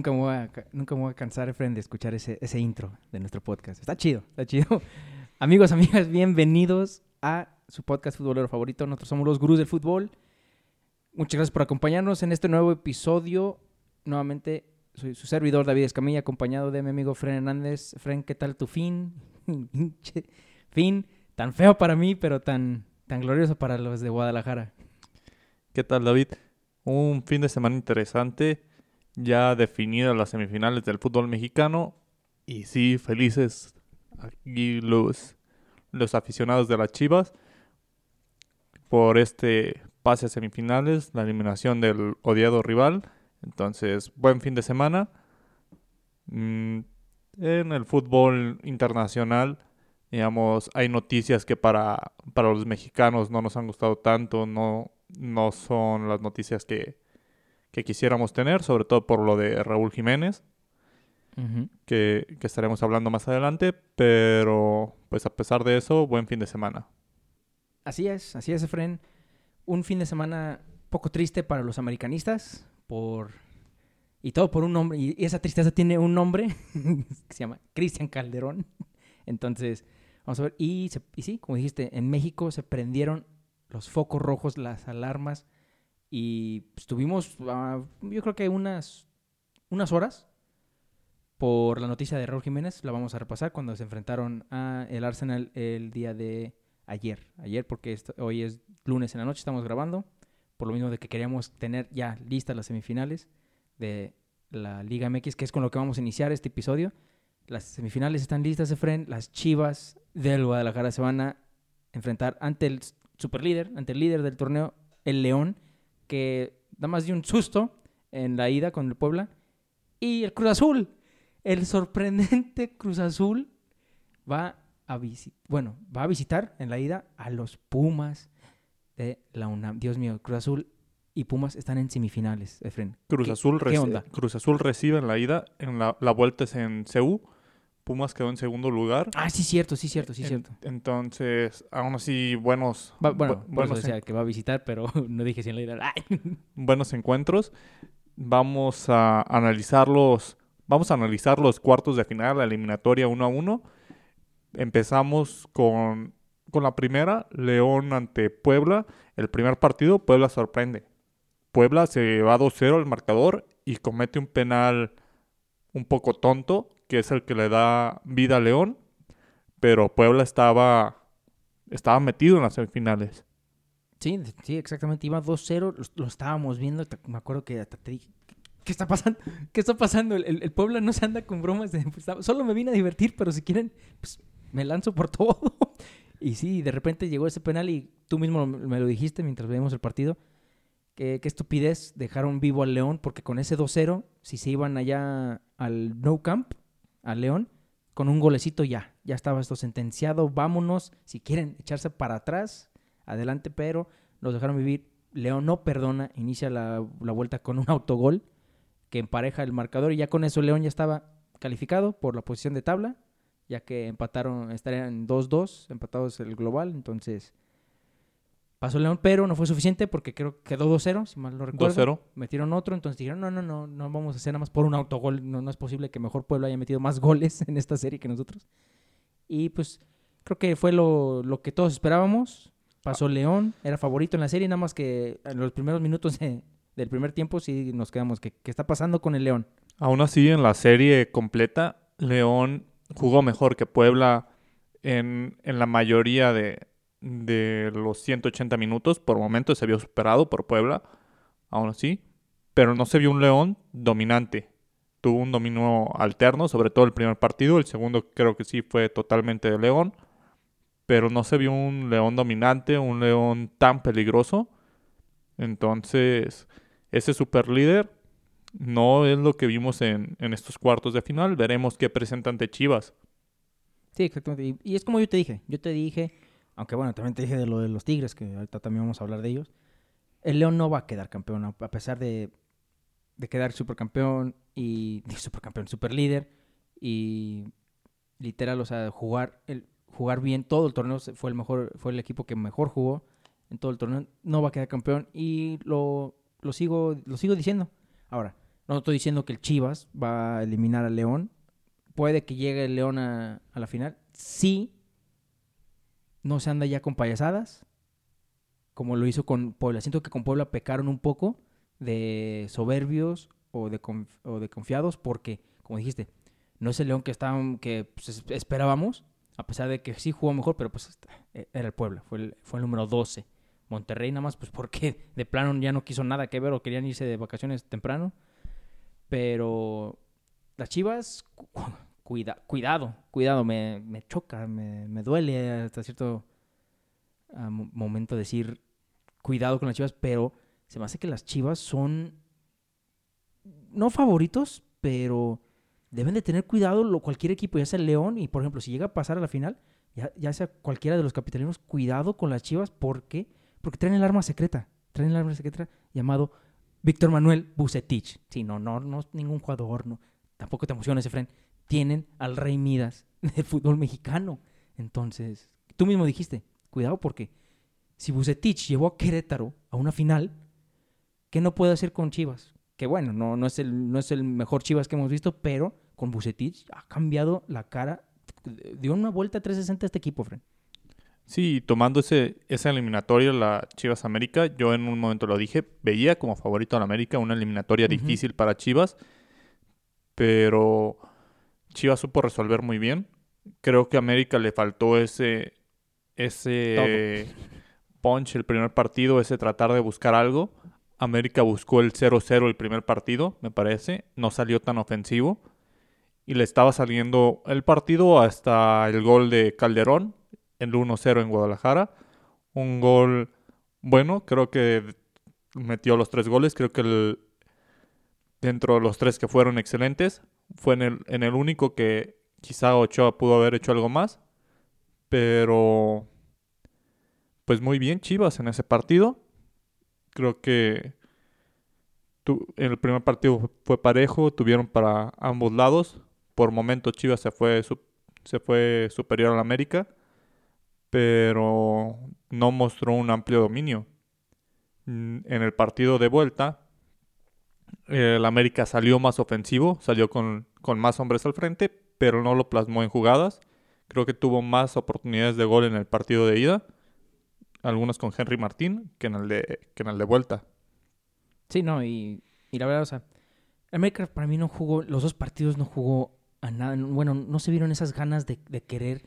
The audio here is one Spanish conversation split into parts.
Nu- Nunca me voy a, ca- nunca voy a cansar, Efren, de escuchar ese, ese intro de nuestro podcast. Está chido, está chido. Amigos, amigas, bienvenidos a su podcast futbolero favorito. Nosotros somos los gurús del fútbol. Muchas gracias por acompañarnos en este nuevo episodio. Nuevamente, soy su servidor David Escamilla, acompañado de mi amigo Fren Hernández. Fren, ¿qué tal tu fin? Fin tan feo para mí, pero tan, tan glorioso para los de Guadalajara. ¿Qué tal, David? Un fin de semana interesante, ya definidas las semifinales del fútbol mexicano. Y sí, felices aquí los, los aficionados de las Chivas por este pase a semifinales, la eliminación del odiado rival. Entonces, buen fin de semana. Mm, en el fútbol internacional, digamos, hay noticias que para, para los mexicanos no nos han gustado tanto, no, no son las noticias que, que quisiéramos tener, sobre todo por lo de Raúl Jiménez, que, que estaremos hablando más adelante, pero pues a pesar de eso, buen fin de semana. Así es, así es, Efren. Un fin de semana poco triste para los americanistas, por... Y todo por un nombre, y esa tristeza tiene un nombre, que se llama Cristian Calderón. Entonces, vamos a ver, y, se- y sí, como dijiste, en México se prendieron los focos rojos, las alarmas, y pues, tuvimos, ah, yo creo que unas, unas horas por la noticia de Raúl Jiménez, la vamos a repasar cuando se enfrentaron a el Arsenal el día de ayer. Ayer porque hoy es lunes en la noche, estamos grabando. Por lo mismo de que queríamos tener ya listas las semifinales de la Liga MX, que es con lo que vamos a iniciar este episodio. Las semifinales están listas, Efren. Las Chivas del Guadalajara se van a enfrentar ante el superlíder, ante el líder del torneo, el León, que da más de un susto en la ida con el Puebla. Y el Cruz Azul, el sorprendente Cruz Azul, va a visitar, bueno, va a visitar en la ida a los Pumas de la UNAM. Dios mío, Cruz Azul y Pumas están en semifinales, Efren. Cruz ¿Qué- Azul, qué onda? Cruz Azul recibe en la ida, en la, la vuelta es en CU, Pumas quedó en segundo lugar. Ah, sí, cierto, sí, cierto, sí, En- cierto. Entonces, aún así, buenos, Va- bueno, bu- por eso buenos, decía en- que va a visitar, pero no dije si en la buenos encuentros. Vamos a analizarlos, vamos a analizar los cuartos de final, la eliminatoria uno a uno. Empezamos con, con la primera, León ante Puebla. El primer partido, Puebla sorprende. Puebla se va 2-0 al marcador y comete un penal un poco tonto, que es el que le da vida a León. Pero Puebla estaba, estaba metido en las semifinales. Sí, sí, exactamente. Iba 2-0, lo, estábamos viendo. Me acuerdo que hasta te dije, ¿qué está pasando? ¿Qué está pasando? El, Puebla no se anda con bromas. pues, solo me vine a divertir, pero si quieren, pues me lanzo por todo. Y sí, de repente llegó ese penal y tú mismo me lo dijiste mientras veíamos el partido. Qué estupidez dejaron vivo al León, porque con ese 2-0, si se iban allá al No Camp, al León, con un golecito ya, ya estaba esto sentenciado, vámonos, si quieren echarse para atrás, adelante, pero los dejaron vivir. León no perdona, inicia la, la vuelta con un autogol que empareja el marcador y ya con eso León ya estaba calificado por la posición de tabla, ya que empataron, estarían 2-2, empatados el global, entonces pasó León, pero no fue suficiente porque creo que quedó 2-0, si mal no recuerdo. 2-0. Metieron otro, entonces dijeron, no, no, no, no vamos a hacer nada más por un autogol, no, no es posible que mejor Pueblo haya metido más goles en esta serie que nosotros. Y pues creo que fue lo, lo que todos esperábamos. Pasó León, era favorito en la serie, nada más que en los primeros minutos de- del primer tiempo sí nos quedamos. ¿Qué, qué está pasando con el León? Aún así, en la serie completa, León jugó mejor que Puebla en, en la mayoría de, de los 180 minutos. Por momentos se vio superado por Puebla, aún así. Pero no se vio un León dominante. Tuvo un dominio alterno, sobre todo el primer partido. El segundo creo que sí fue totalmente de León. Pero no se vio un León dominante, un León tan peligroso. Entonces, ese super líder no es lo que vimos en, en estos cuartos de final. Veremos qué presenta ante Chivas. Sí, exactamente. Y es como yo te dije. Yo te dije, aunque bueno, también te dije de lo de los Tigres, que ahorita también vamos a hablar de ellos. El León no va a quedar campeón, a pesar de, de quedar supercampeón y supercampeón, superlíder y literal, o sea, jugar jugar bien todo el torneo fue el mejor fue el equipo que mejor jugó en todo el torneo, no va a quedar campeón y lo, lo sigo lo sigo diciendo. Ahora, No estoy diciendo que el Chivas va a eliminar al León. Puede que llegue el León a, a la final. Sí. No se anda ya con payasadas. Como lo hizo con Puebla. Siento que con Puebla pecaron un poco de soberbios o de, o de confiados. Porque, como dijiste, no es el León que, estábamos, que pues, es- esperábamos. A pesar de que sí jugó mejor, pero pues eh, era el Puebla. Fue el, fue el número 12. Monterrey nada más, pues porque de plano ya no quiso nada que ver o querían irse de vacaciones temprano. Pero las Chivas, cuida, cuidado, cuidado, me, me choca, me, me duele hasta cierto ah, mo- momento decir cuidado con las Chivas, pero se me hace que las Chivas son no favoritos, pero deben de tener cuidado lo, cualquier equipo, ya sea el León, y por ejemplo, si llega a pasar a la final, ya, ya sea cualquiera de los capitalinos, cuidado con las Chivas, porque porque traen el arma secreta, traen el arma secreta llamado Víctor Manuel Bucetich. Sí, no, no, no es ningún jugador, no. Tampoco te emociones, Efren. Tienen al Rey Midas del fútbol mexicano. Entonces, tú mismo dijiste, cuidado porque si Bucetich llevó a Querétaro a una final, ¿qué no puede hacer con Chivas? Que bueno, no, no, es el, no es el mejor Chivas que hemos visto, pero con Bucetich ha cambiado la cara, dio una vuelta a 360 a este equipo, Efren. Sí, tomando ese, esa eliminatoria, la Chivas América, yo en un momento lo dije, veía como favorito a la América una eliminatoria Ujú. difícil para Chivas, pero Chivas supo resolver muy bien. Creo que a América le faltó ese, ese punch el primer partido, ese tratar de buscar algo. América buscó el 0-0 el primer partido, me parece, no salió tan ofensivo y le estaba saliendo el partido hasta el gol de Calderón, el 1-0 en Guadalajara. Un gol bueno, creo que metió los tres goles, creo que el, dentro de los tres que fueron excelentes, fue en el, en el único que quizá Ochoa pudo haber hecho algo más, pero pues muy bien Chivas en ese partido. Creo que tu- en el primer partido fue parejo, tuvieron para ambos lados. Por momentos Chivas se fue, su- se fue superior al América, pero no mostró un amplio dominio. En el partido de vuelta, el América salió más ofensivo, salió con, con más hombres al frente, pero no lo plasmó en jugadas. Creo que tuvo más oportunidades de gol en el partido de ida, algunas con Henry Martín, que en el de, que en el de vuelta. Sí, no, y, y la verdad, o sea, América para mí no jugó, los dos partidos no jugó a nada. Bueno, no se vieron esas ganas de, de querer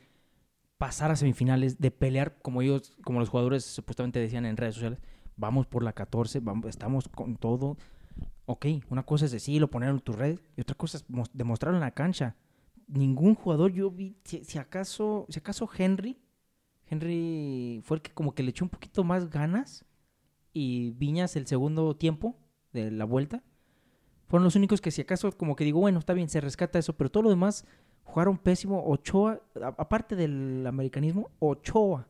pasar a semifinales, de pelear como ellos, como los jugadores supuestamente decían en redes sociales, vamos por la 14, vamos, estamos con todo. Ok, una cosa es decirlo, ponerlo en tu red, y otra cosa es mos- demostrarlo en la cancha. Ningún jugador yo vi, si, si acaso, si acaso Henry, Henry fue el que como que le echó un poquito más ganas y Viñas el segundo tiempo de la vuelta. Fueron los únicos que si acaso como que digo, bueno, está bien, se rescata eso, pero todo lo demás jugaron pésimo. Ochoa, aparte del americanismo, Ochoa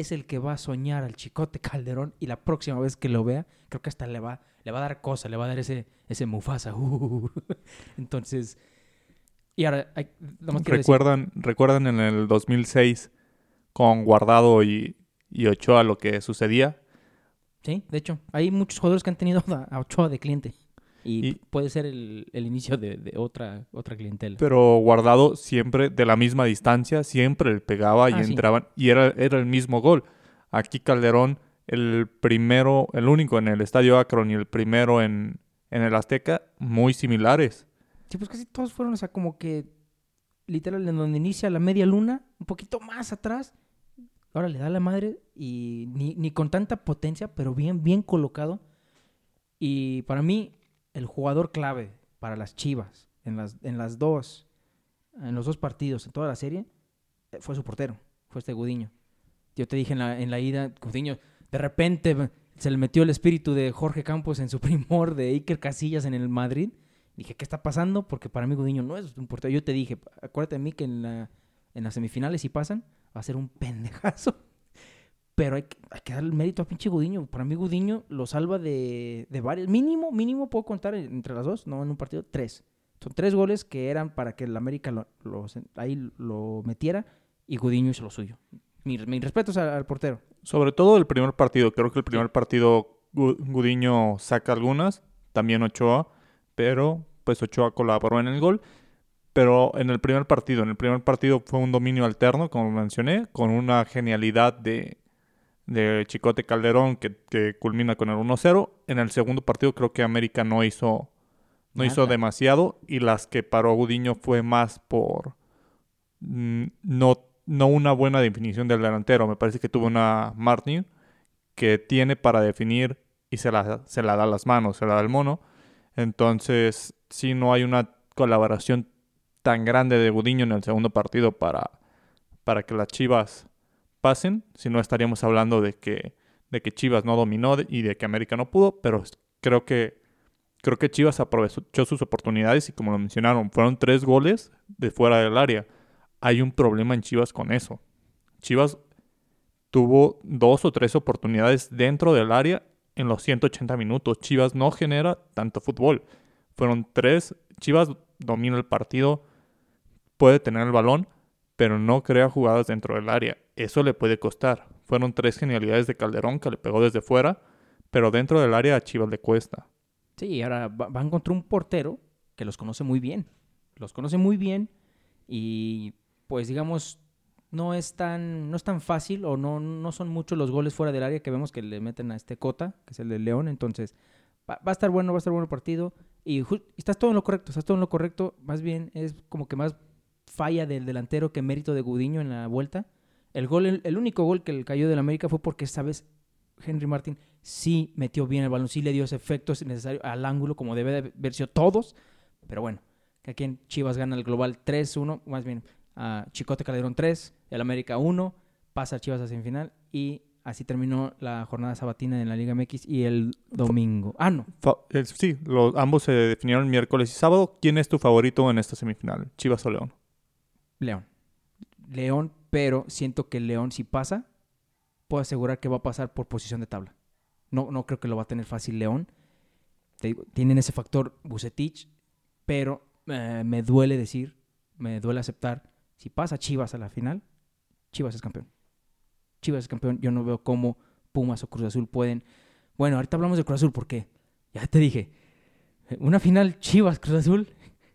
es el que va a soñar al Chicote Calderón y la próxima vez que lo vea, creo que hasta le va, le va a dar cosa, le va a dar ese, ese Mufasa. uh. Entonces, y ahora, hay, quiero decir- ¿Recuerdan, ¿Recuerdan en el 2006 con Guardado y, y Ochoa lo que sucedía? Sí, de hecho, hay muchos jugadores que han tenido a Ochoa de cliente. Y, Y- puede ser el, el inicio de, de otra, otra clientela. Pero Guardado siempre de la misma distancia, siempre le pegaba y Ah, sí. entraban. Y era, era el mismo gol. Aquí Calderón, el primero, el único en el Estadio Akron y el primero en, en el Azteca, muy similares. Sí, pues casi todos fueron, o sea, como que literal en donde inicia la media luna, un poquito más atrás. Ahora le da la madre y ni, ni con tanta potencia, pero bien, bien colocado. Y para mí, el jugador clave para las Chivas, en las, en las dos, en los dos partidos, en toda la serie, eh, fue su portero, fue este Gudiño. Yo te dije en la, en la ida, Gudiño, de repente se le metió el espíritu de Jorge Campos en su primor de Iker Casillas en el Madrid. Dije, ¿qué está pasando? Porque para mí Gudiño no es un portero. Yo te dije, acuérdate de mí que en, la, en las semifinales, si pasan, va a ser un pendejazo. Pero hay que, hay que darle el mérito a pinche Gudiño. Para mí Gudiño lo salva de, de varios. Mínimo, mínimo puedo contar entre las dos, no en un partido, tres. Son tres goles que eran para que el América lo, lo- ahí lo metiera y Gudiño hizo lo suyo. Mi, mis respetos al, al portero. Sobre todo el primer partido. Creo que el primer partido Gu- Gudiño saca algunas, también Ochoa. pero pues Ochoa colaboró en el gol. Pero en el primer partido, en el primer partido fue un dominio alterno, como mencioné, con una genialidad de, de Chicote Calderón que, que culmina con el 1-0. En el segundo partido creo que América no hizo, no hizo demasiado y las que paró Gudiño fue más por mm, no, no una buena definición del delantero. Me parece que tuvo una Martin que tiene para definir y se la, se la da las manos, se la da el mono. Entonces, sí, no hay una colaboración tan grande de Gudiño en el segundo partido para, para que las Chivas pasen. Si no, estaríamos hablando de que, de que Chivas no dominó y de que América no pudo, pero creo que, creo que Chivas aprovechó sus oportunidades y como lo mencionaron, fueron tres goles de fuera del área. Hay un problema en Chivas con eso. Chivas tuvo dos o tres oportunidades dentro del área en los 180 minutos. Chivas no genera tanto fútbol. Fueron tres. Chivas domina el partido, puede tener el balón, pero no crea jugadas dentro del área. Eso le puede costar. Fueron tres genialidades de Calderón que le pegó desde fuera, pero dentro del área a Chivas le cuesta. Sí, ahora va- van contra un portero que los conoce muy bien. Los conoce muy bien y pues digamos no es tan no es tan fácil o no no son muchos los goles fuera del área que vemos que le meten a este Cota, que es el del León, entonces va, va a estar bueno, va a estar bueno el partido y estás todo en lo correcto, estás todo en lo correcto, más bien es como que más falla del delantero que mérito de Gudiño en la vuelta. El gol el, el único gol que le cayó del América fue porque vez Henry Martin sí metió bien el balón, sí le dio ese efecto necesario al ángulo, como debe de haber sido todos. Pero bueno, que aquí en Chivas gana el global 3-1, más bien a Chicote Calderón 3, el América 1, pasa Chivas a semifinal y así terminó la jornada sabatina en la Liga MX y el domingo. Ah, no, eh, sí, los, ambos se definieron miércoles y sábado. ¿Quién es tu favorito en esta semifinal? Chivas o León. León. León, pero siento que León si pasa, puedo asegurar que va a pasar por posición de tabla. No, no creo que lo va a tener fácil León. Tienen ese factor Bucetich, pero eh, me duele decir, me duele aceptar, si pasa Chivas a la final, Chivas es campeón. Chivas es campeón. Yo no veo cómo Pumas o Cruz Azul pueden. Bueno, ahorita hablamos de Cruz Azul porque ya te dije, una final Chivas Cruz Azul,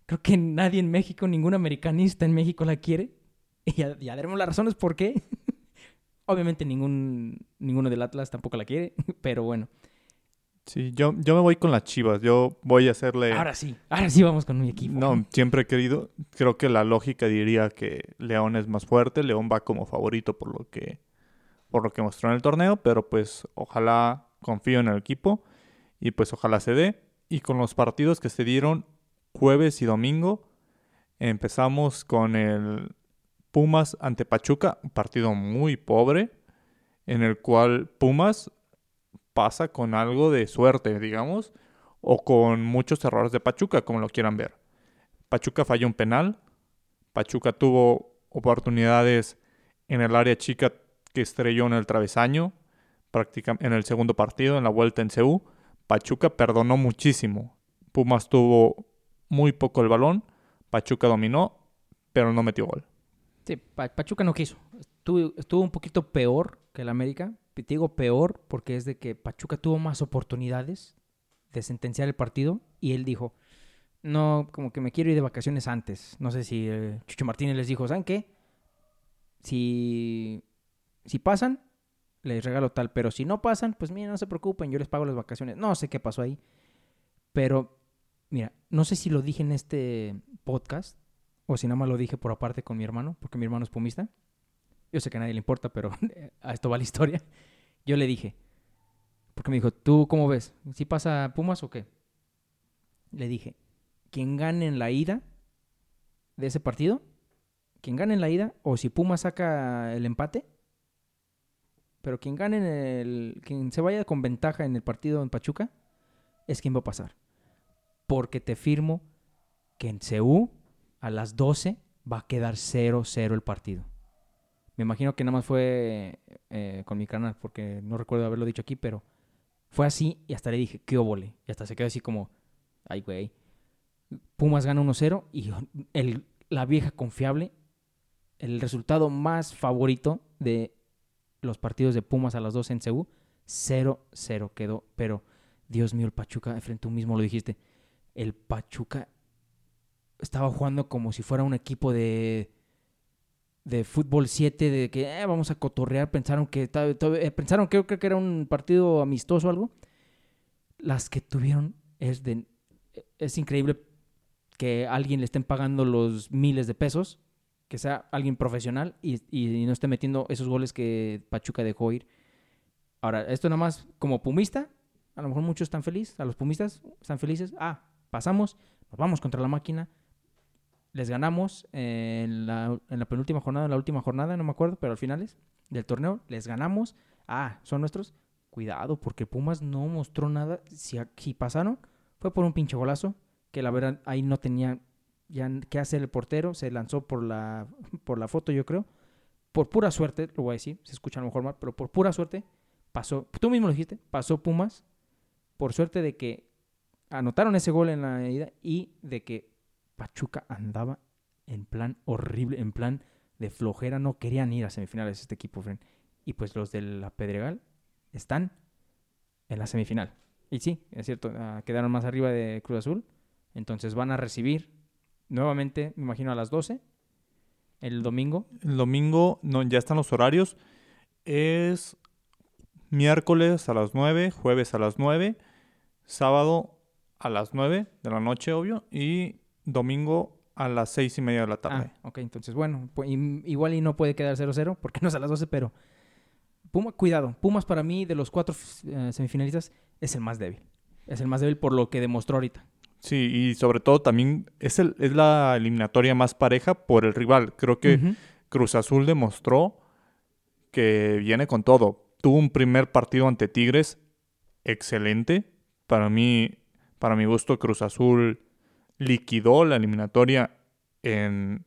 creo que nadie en México, ningún americanista en México la quiere. Y ya, ya daremos las razones por qué. Obviamente ningún, ninguno del Atlas tampoco la quiere, pero bueno. Sí, yo, yo me voy con las Chivas. Yo voy a hacerle... Ahora sí, ahora sí vamos con mi equipo. No, siempre he querido. Creo que la lógica diría que León es más fuerte. León va como favorito por lo que por lo que mostró en el torneo, pero pues ojalá confío en el equipo y pues ojalá se dé. Y con los partidos que se dieron jueves y domingo, empezamos con el Pumas ante Pachuca, un partido muy pobre, en el cual Pumas pasa con algo de suerte, digamos, o con muchos errores de Pachuca, como lo quieran ver. Pachuca falló un penal, Pachuca tuvo oportunidades en el área chica que estrelló en el travesaño, prácticamente en el segundo partido, en la vuelta en CU. Pachuca perdonó muchísimo. Pumas tuvo muy poco el balón, Pachuca dominó, pero no metió gol. Sí, Pa- Pachuca no quiso. Estuvo, estuvo un poquito peor que el América. Te digo peor porque es de que Pachuca tuvo más oportunidades de sentenciar el partido y él dijo, no, como que me quiero ir de vacaciones antes. No sé si eh, Chucho Martínez les dijo, ¿saben qué? Si, si pasan, les regalo tal, pero si no pasan, pues mira, no se preocupen, yo les pago las vacaciones. No sé qué pasó ahí, pero mira, no sé si lo dije en este podcast o si nada más lo dije por aparte con mi hermano, porque mi hermano es pumista. Yo sé que a nadie le importa, pero a esto va la historia. Yo le dije, porque me dijo, ¿tú cómo ves? ¿Si pasa Pumas o qué? Le dije, quien gane en la ida de ese partido, quien gane en la ida, o si Pumas saca el empate, pero quien gane en el, quien se vaya con ventaja en el partido en Pachuca, es quien va a pasar. Porque te firmo que en CU a las 12 va a quedar 0-0 el partido. Me imagino que nada más fue eh, con mi canal, porque no recuerdo haberlo dicho aquí, pero fue así y hasta le dije, qué óvole. Y hasta se quedó así como, ay, güey. Pumas gana 1-0 y el, la vieja confiable, el resultado más favorito de los partidos de Pumas a las 12 en CU, 0-0 quedó. Pero, Dios mío, el Pachuca, frente tú mismo lo dijiste, el Pachuca estaba jugando como si fuera un equipo de de fútbol 7 de que eh, vamos a cotorrear pensaron que eh, pensaron que creo que era un partido amistoso o algo. Las que tuvieron es de es increíble que a alguien le estén pagando los miles de pesos que sea alguien profesional y, y no esté metiendo esos goles que Pachuca dejó ir. Ahora esto nada más como pumista a lo mejor muchos están felices a los pumistas están felices ah pasamos nos vamos contra la máquina les ganamos en la, en la penúltima jornada, en la última jornada, no me acuerdo, pero al finales del torneo, les ganamos. Ah, son nuestros. Cuidado, porque Pumas no mostró nada. Si, si pasaron, fue por un pinche golazo, que la verdad ahí no tenía ya qué hacer el portero, se lanzó por la, por la foto, yo creo. Por pura suerte, lo voy a decir, se escucha a lo mejor mal, pero por pura suerte pasó, tú mismo lo dijiste, pasó Pumas, por suerte de que anotaron ese gol en la ida y de que Pachuca andaba en plan horrible, en plan de flojera, no querían ir a semifinales este equipo, friend. Y pues los de la Pedregal están en la semifinal. Y sí, es cierto, ah, quedaron más arriba de Cruz Azul. Entonces van a recibir nuevamente, me imagino, a las 12 el domingo. El domingo, no, ya están los horarios. Es miércoles a las 9, jueves a las 9, sábado a las 9 de la noche, obvio, y domingo a las 6 y media de la tarde. Ah, ok, entonces bueno, pu- im- igual y no puede quedar 0-0 porque no es a las 12, pero Puma, cuidado, Pumas para mí de los cuatro eh, semifinalistas es el más débil. Es el más débil por lo que demostró ahorita. Sí, y sobre todo también es, el, es la eliminatoria más pareja por el rival. Creo que. Cruz Azul demostró que viene con todo. Tuvo un primer partido ante Tigres excelente. Para mí, para mi gusto, Cruz Azul liquidó la eliminatoria en,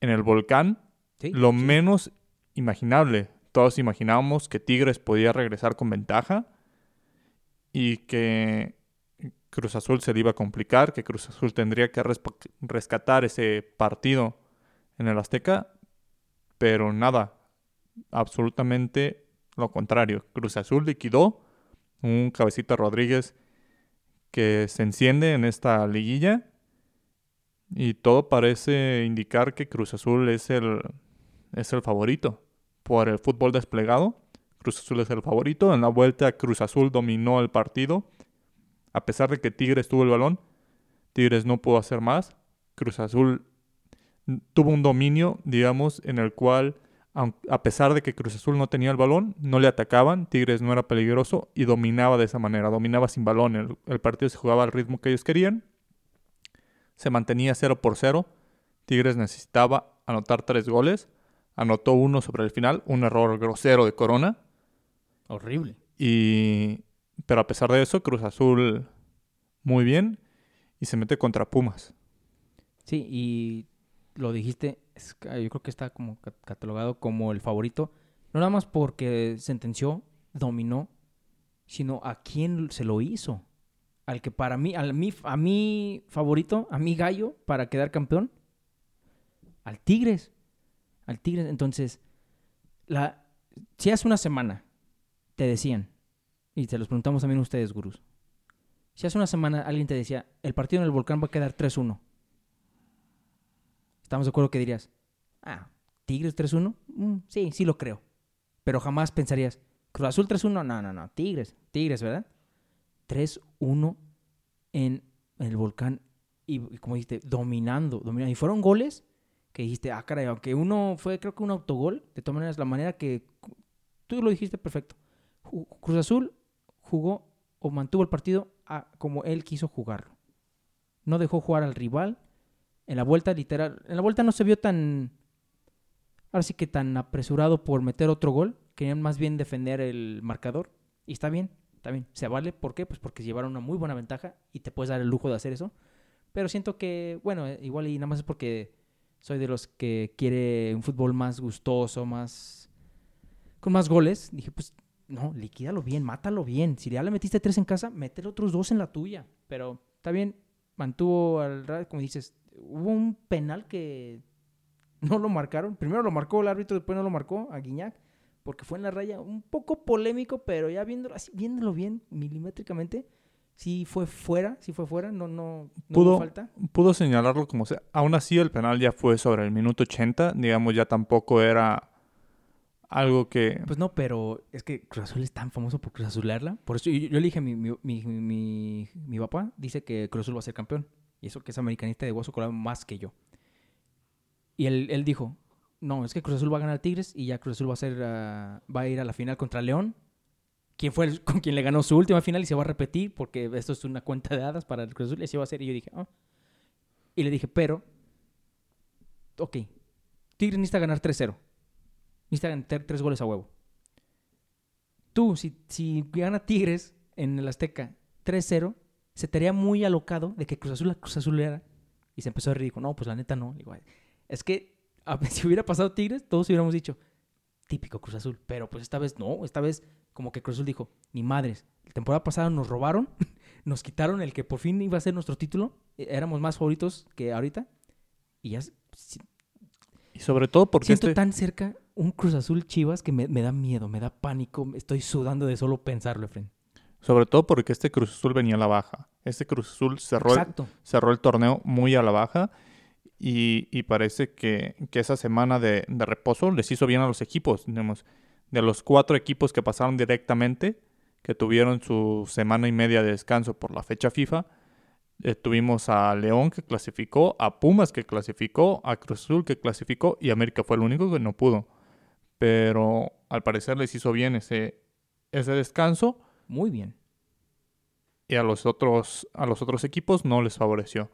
en el volcán. Sí, Lo sí. menos imaginable. Todos imaginábamos que Tigres podía regresar con ventaja y que Cruz Azul se le iba a complicar, que Cruz Azul tendría que rescatar ese partido en el Azteca, pero nada, absolutamente lo contrario. Cruz Azul liquidó un cabecita Rodríguez que se enciende en esta liguilla y todo parece indicar que Cruz Azul es el, es el favorito por el fútbol desplegado. Cruz Azul es el favorito. En la vuelta Cruz Azul dominó el partido. A pesar de que Tigres tuvo el balón, Tigres no pudo hacer más. Cruz Azul tuvo un dominio, digamos, en el cual, a pesar de que Cruz Azul no tenía el balón, no le atacaban, Tigres no era peligroso y dominaba de esa manera, dominaba sin balón. El, el partido se jugaba al ritmo que ellos querían, se mantenía 0 por 0. Tigres necesitaba anotar tres goles, anotó uno sobre el final, un error grosero de Corona. Horrible. Y, pero a pesar de eso, Cruz Azul muy bien y se mete contra Pumas. Sí, y lo dijiste, es yo creo que está como ca- catalogado como el favorito, no nada más porque sentenció, dominó, sino a quién se lo hizo. Al que para mí, al mi, a mi favorito, a mi gallo para quedar campeón, al Tigres. Al Tigres. Entonces, la, si hace una semana te decían, y se los preguntamos también a ustedes, gurús, si hace una semana alguien te decía, el partido en el volcán va a quedar 3-1, ¿estamos de acuerdo que dirías, ah, Tigres 3-1? Mm, sí, sí lo creo. Pero jamás pensarías, Cruz Azul 3-1, no, no, no, Tigres, Tigres, ¿verdad? 3-1 en el volcán y, como dijiste, dominando, dominando. Y fueron goles que dijiste, ah, caray, aunque uno fue, creo que un autogol, de todas maneras, la manera que tú lo dijiste perfecto. Cruz Azul jugó o mantuvo el partido a- como él quiso jugarlo. No dejó jugar al rival. En la vuelta, literal, en la vuelta no se vio tan, ahora sí que tan apresurado por meter otro gol. Querían más bien defender el marcador. Y está bien, está bien. Se vale. ¿Por qué? Pues porque llevaron una muy buena ventaja y te puedes dar el lujo de hacer eso. Pero siento que, bueno, eh, igual y nada más es porque soy de los que quiere un fútbol más gustoso, más... con más goles. Dije, pues, no, liquídalo bien, mátalo bien. Si ya le metiste tres en casa, métele otros dos en la tuya. Pero está bien, mantuvo al... como dices, hubo un penal que no lo marcaron. Primero lo marcó el árbitro, después no lo marcó a Guiñac. Porque fue en la raya un poco polémico, pero ya viéndolo, así, viéndolo bien, milimétricamente, sí fue fuera, sí fue fuera, no, no, no Pudo- hubo falta. Pudo señalarlo como sea. Aún así, el penal ya fue sobre el minuto 80. Digamos, ya tampoco era algo que... Pues no, pero es que Cruz Azul es tan famoso por Cruz Azularla. Por eso yo, yo le dije a mi, mi, mi, mi- mi papá, dice que Cruz Azul va a ser campeón. Y eso que es americanista de hueso colorado más que yo. Y él, él dijo, no, es que Cruz Azul va a ganar Tigres y ya Cruz Azul va a, ser, ah, va a ir a la final contra León. Quien fue con quien le ganó su última final y se va a repetir porque esto es una cuenta de hadas para el Cruz Azul. Y así va a ser. Y yo dije, ah. Y le dije, pero, ok, Tigres necesita ganar 3-0. Necesita meter tres goles a huevo. Tú, si, si gana Tigres en el Azteca 3-0, se te haría muy alocado de que Cruz Azul la Cruz Azulera. Y se empezó a reír. Dijo, no, pues la neta no. Digo, "Ay, es que si hubiera pasado Tigres, todos hubiéramos dicho, típico Cruz Azul. Pero pues esta vez no. Esta vez como que Cruz Azul dijo, ni madres. La temporada pasada nos robaron. nos quitaron el que por fin iba a ser nuestro título. eh, Éramos más favoritos que ahorita. Y ya si- Y sobre todo porque siento este... tan cerca un Cruz Azul Chivas que me, me da miedo, me da pánico. Estoy sudando de solo pensarlo, Efren. Sobre todo porque este Cruz Azul venía a la baja. Este Cruz Azul cerró, el, cerró el torneo muy a la baja. Y, y parece que, que esa semana de, de reposo les hizo bien a los equipos. Digamos, de los cuatro equipos que pasaron directamente, que tuvieron su semana y media de descanso por la fecha FIFA, eh, tuvimos a León que clasificó, a Pumas que clasificó, a Cruz Azul que clasificó y América fue el único que no pudo. Pero al parecer les hizo bien ese, ese descanso Muy bien. y a los otros a los otros equipos no les favoreció.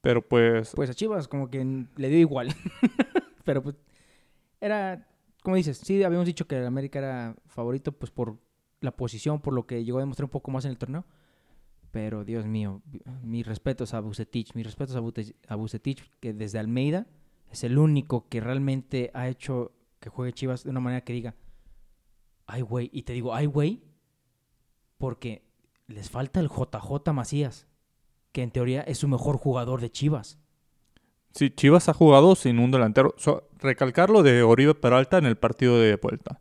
Pero pues Pues a Chivas como que le dio igual. Pero pues era, como dices, sí habíamos dicho que el América era favorito pues por la posición, por lo que llegó a demostrar un poco más en el torneo. Pero Dios mío, mis respetos a Bucetich, mis respetos a Bucetich, que desde Almeida es el único que realmente ha hecho que juegue Chivas de una manera que diga, ay güey, y te digo, ay güey, porque les falta el JJ Macías, que en teoría es su mejor jugador de Chivas. sí, Chivas ha jugado sin un delantero. So, recalcar lo de Oribe Peralta en el partido de vuelta.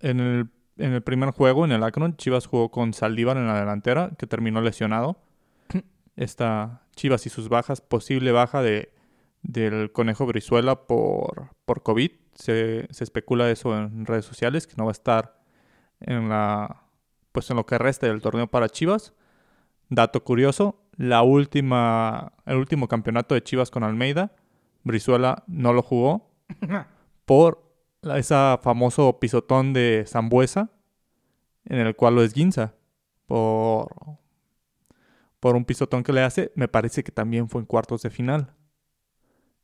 En el, en el primer juego, en el Akron, Chivas jugó con Saldívar en la delantera, que terminó lesionado. Esta Chivas y sus bajas, posible baja de, del Conejo Brizuela por, por COVID. Se, se especula eso en redes sociales, que no va a estar en la pues en lo que resta del torneo para Chivas. Dato curioso, la última, el último campeonato de Chivas con Almeida, Brizuela no lo jugó por ese famoso pisotón de Zambuesa, en el cual lo esguinza por, por un pisotón que le hace, me parece que también fue en cuartos de final.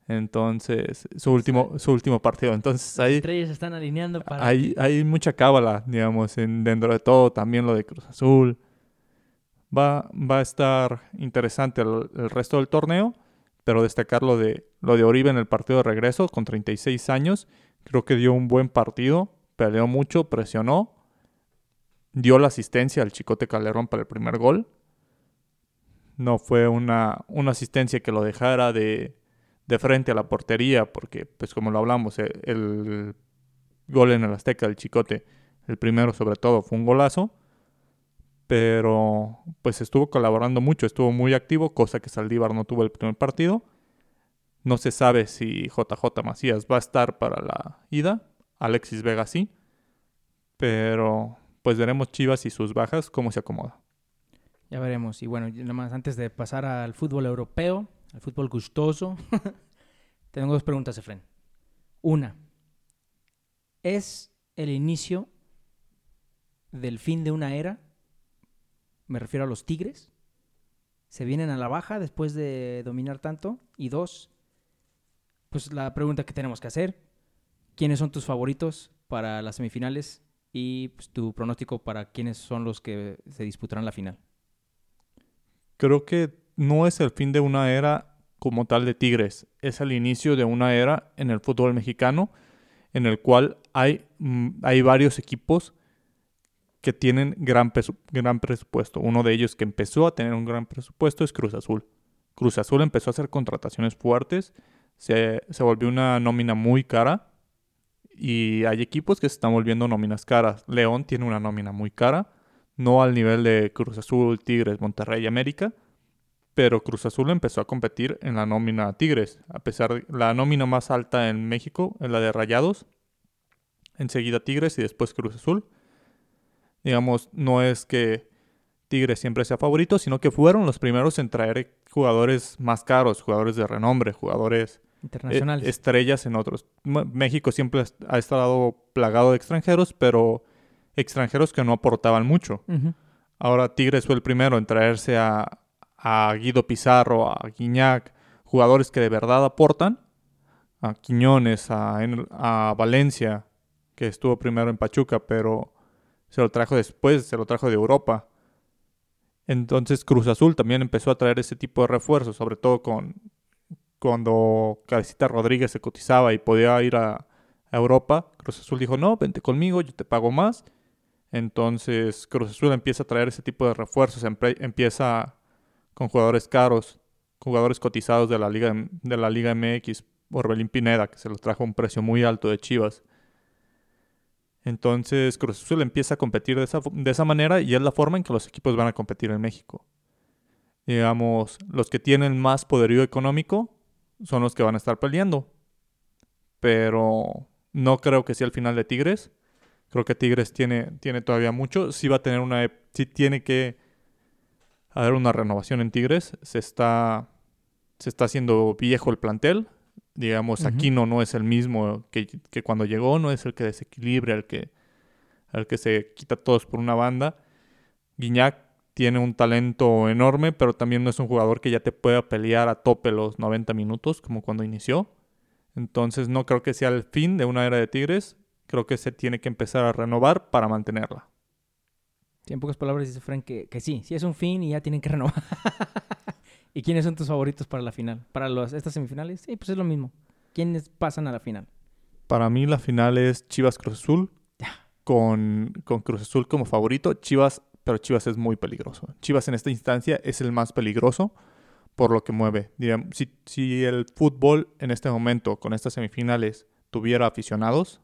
Entonces, su último, su último partido. Entonces ahí, estrellas están alineando para... hay, hay mucha cábala, digamos, en, dentro de todo, también lo de Cruz Azul. Va, va a estar interesante el, el resto del torneo, pero destacar lo de, lo de Oribe en el partido de regreso con 36 años. Creo que dio un buen partido, peleó mucho, presionó, dio la asistencia al Chicote Calderón para el primer gol. No fue una, una asistencia que lo dejara de, de frente a la portería, porque, pues como lo hablamos, el, el gol en el Azteca del Chicote, el primero sobre todo, fue un golazo. Pero pues estuvo colaborando mucho, estuvo muy activo, cosa que Saldívar no tuvo el primer partido. No se sabe si JJ Macías va a estar para la ida. Alexis Vega sí. Pero pues veremos Chivas y sus bajas cómo se acomoda. Ya veremos. Y bueno, nada más antes de pasar al fútbol europeo, al fútbol gustoso, tengo dos preguntas, Efren. Una, ¿es el inicio del fin de una era? Me refiero a los Tigres. ¿Se vienen a la baja después de dominar tanto? Y dos, pues la pregunta que tenemos que hacer, ¿quiénes son tus favoritos para las semifinales? Y pues, tu pronóstico para quiénes son los que se disputarán la final. Creo que no es el fin de una era como tal de Tigres, es el inicio de una era en el fútbol mexicano en el cual hay, mm, hay varios equipos que tienen gran, gran presupuesto. Uno de ellos que empezó a tener un gran presupuesto es Cruz Azul. Cruz Azul empezó a hacer contrataciones fuertes, se, se volvió una nómina muy cara y hay equipos que se están volviendo nóminas caras. León tiene una nómina muy cara, no al nivel de Cruz Azul, Tigres, Monterrey y América, pero Cruz Azul empezó a competir en la nómina Tigres, a pesar de la nómina más alta en México es la de Rayados, enseguida Tigres y después Cruz Azul. Digamos, no es que Tigres siempre sea favorito, sino que fueron los primeros en traer jugadores más caros, jugadores de renombre, jugadores internacionales. estrellas en otros. México siempre ha estado plagado de extranjeros, pero extranjeros que no aportaban mucho. Ahora Tigres fue el primero en traerse a, Guido Pizarro, a Guiñac, jugadores que de verdad aportan, a Quiñones, a, a Valencia, que estuvo primero en Pachuca, pero se lo trajo después, se lo trajo de Europa. Entonces Cruz Azul también empezó a traer ese tipo de refuerzos, sobre todo con cuando Cabecita Rodríguez se cotizaba y podía ir a, Europa. Cruz Azul dijo, no, vente conmigo, yo te pago más. Entonces Cruz Azul empieza a traer ese tipo de refuerzos, empieza con jugadores caros, jugadores cotizados de la Liga, de la Liga MX, Orbelín Pineda, que se los trajo a un precio muy alto de Chivas. Entonces Cruz Azul empieza a competir de esa, de esa manera y es la forma en que los equipos van a competir en México. Digamos, los que tienen más poderío económico son los que van a estar peleando. Pero no creo que sea el final de Tigres. Creo que Tigres tiene, tiene todavía mucho. Sí va a tener una... Sí tiene que haber una renovación en Tigres. Se está, se está haciendo viejo el plantel digamos, Aquino no es el mismo que, cuando llegó, no es el que desequilibra, el que, el que se quita todos por una banda. Guiñac tiene un talento enorme, pero también no es un jugador que ya te pueda pelear a tope los 90 minutos, como cuando inició. Entonces no creo que sea el fin de una era de Tigres. Creo que se tiene que empezar a renovar para mantenerla. En pocas palabras dice Frank que, que sí, sí es un fin y ya tienen que renovar. ¿Y quiénes son tus favoritos para la final? ¿Para los, estas semifinales? Sí, pues es lo mismo. ¿Quiénes pasan a la final? Para mí la final es Chivas Cruz Azul. Con, con Cruz Azul como favorito. Chivas, pero Chivas es muy peligroso. Chivas en esta instancia es el más peligroso por lo que mueve. si, si el fútbol en este momento, con estas semifinales, tuviera aficionados,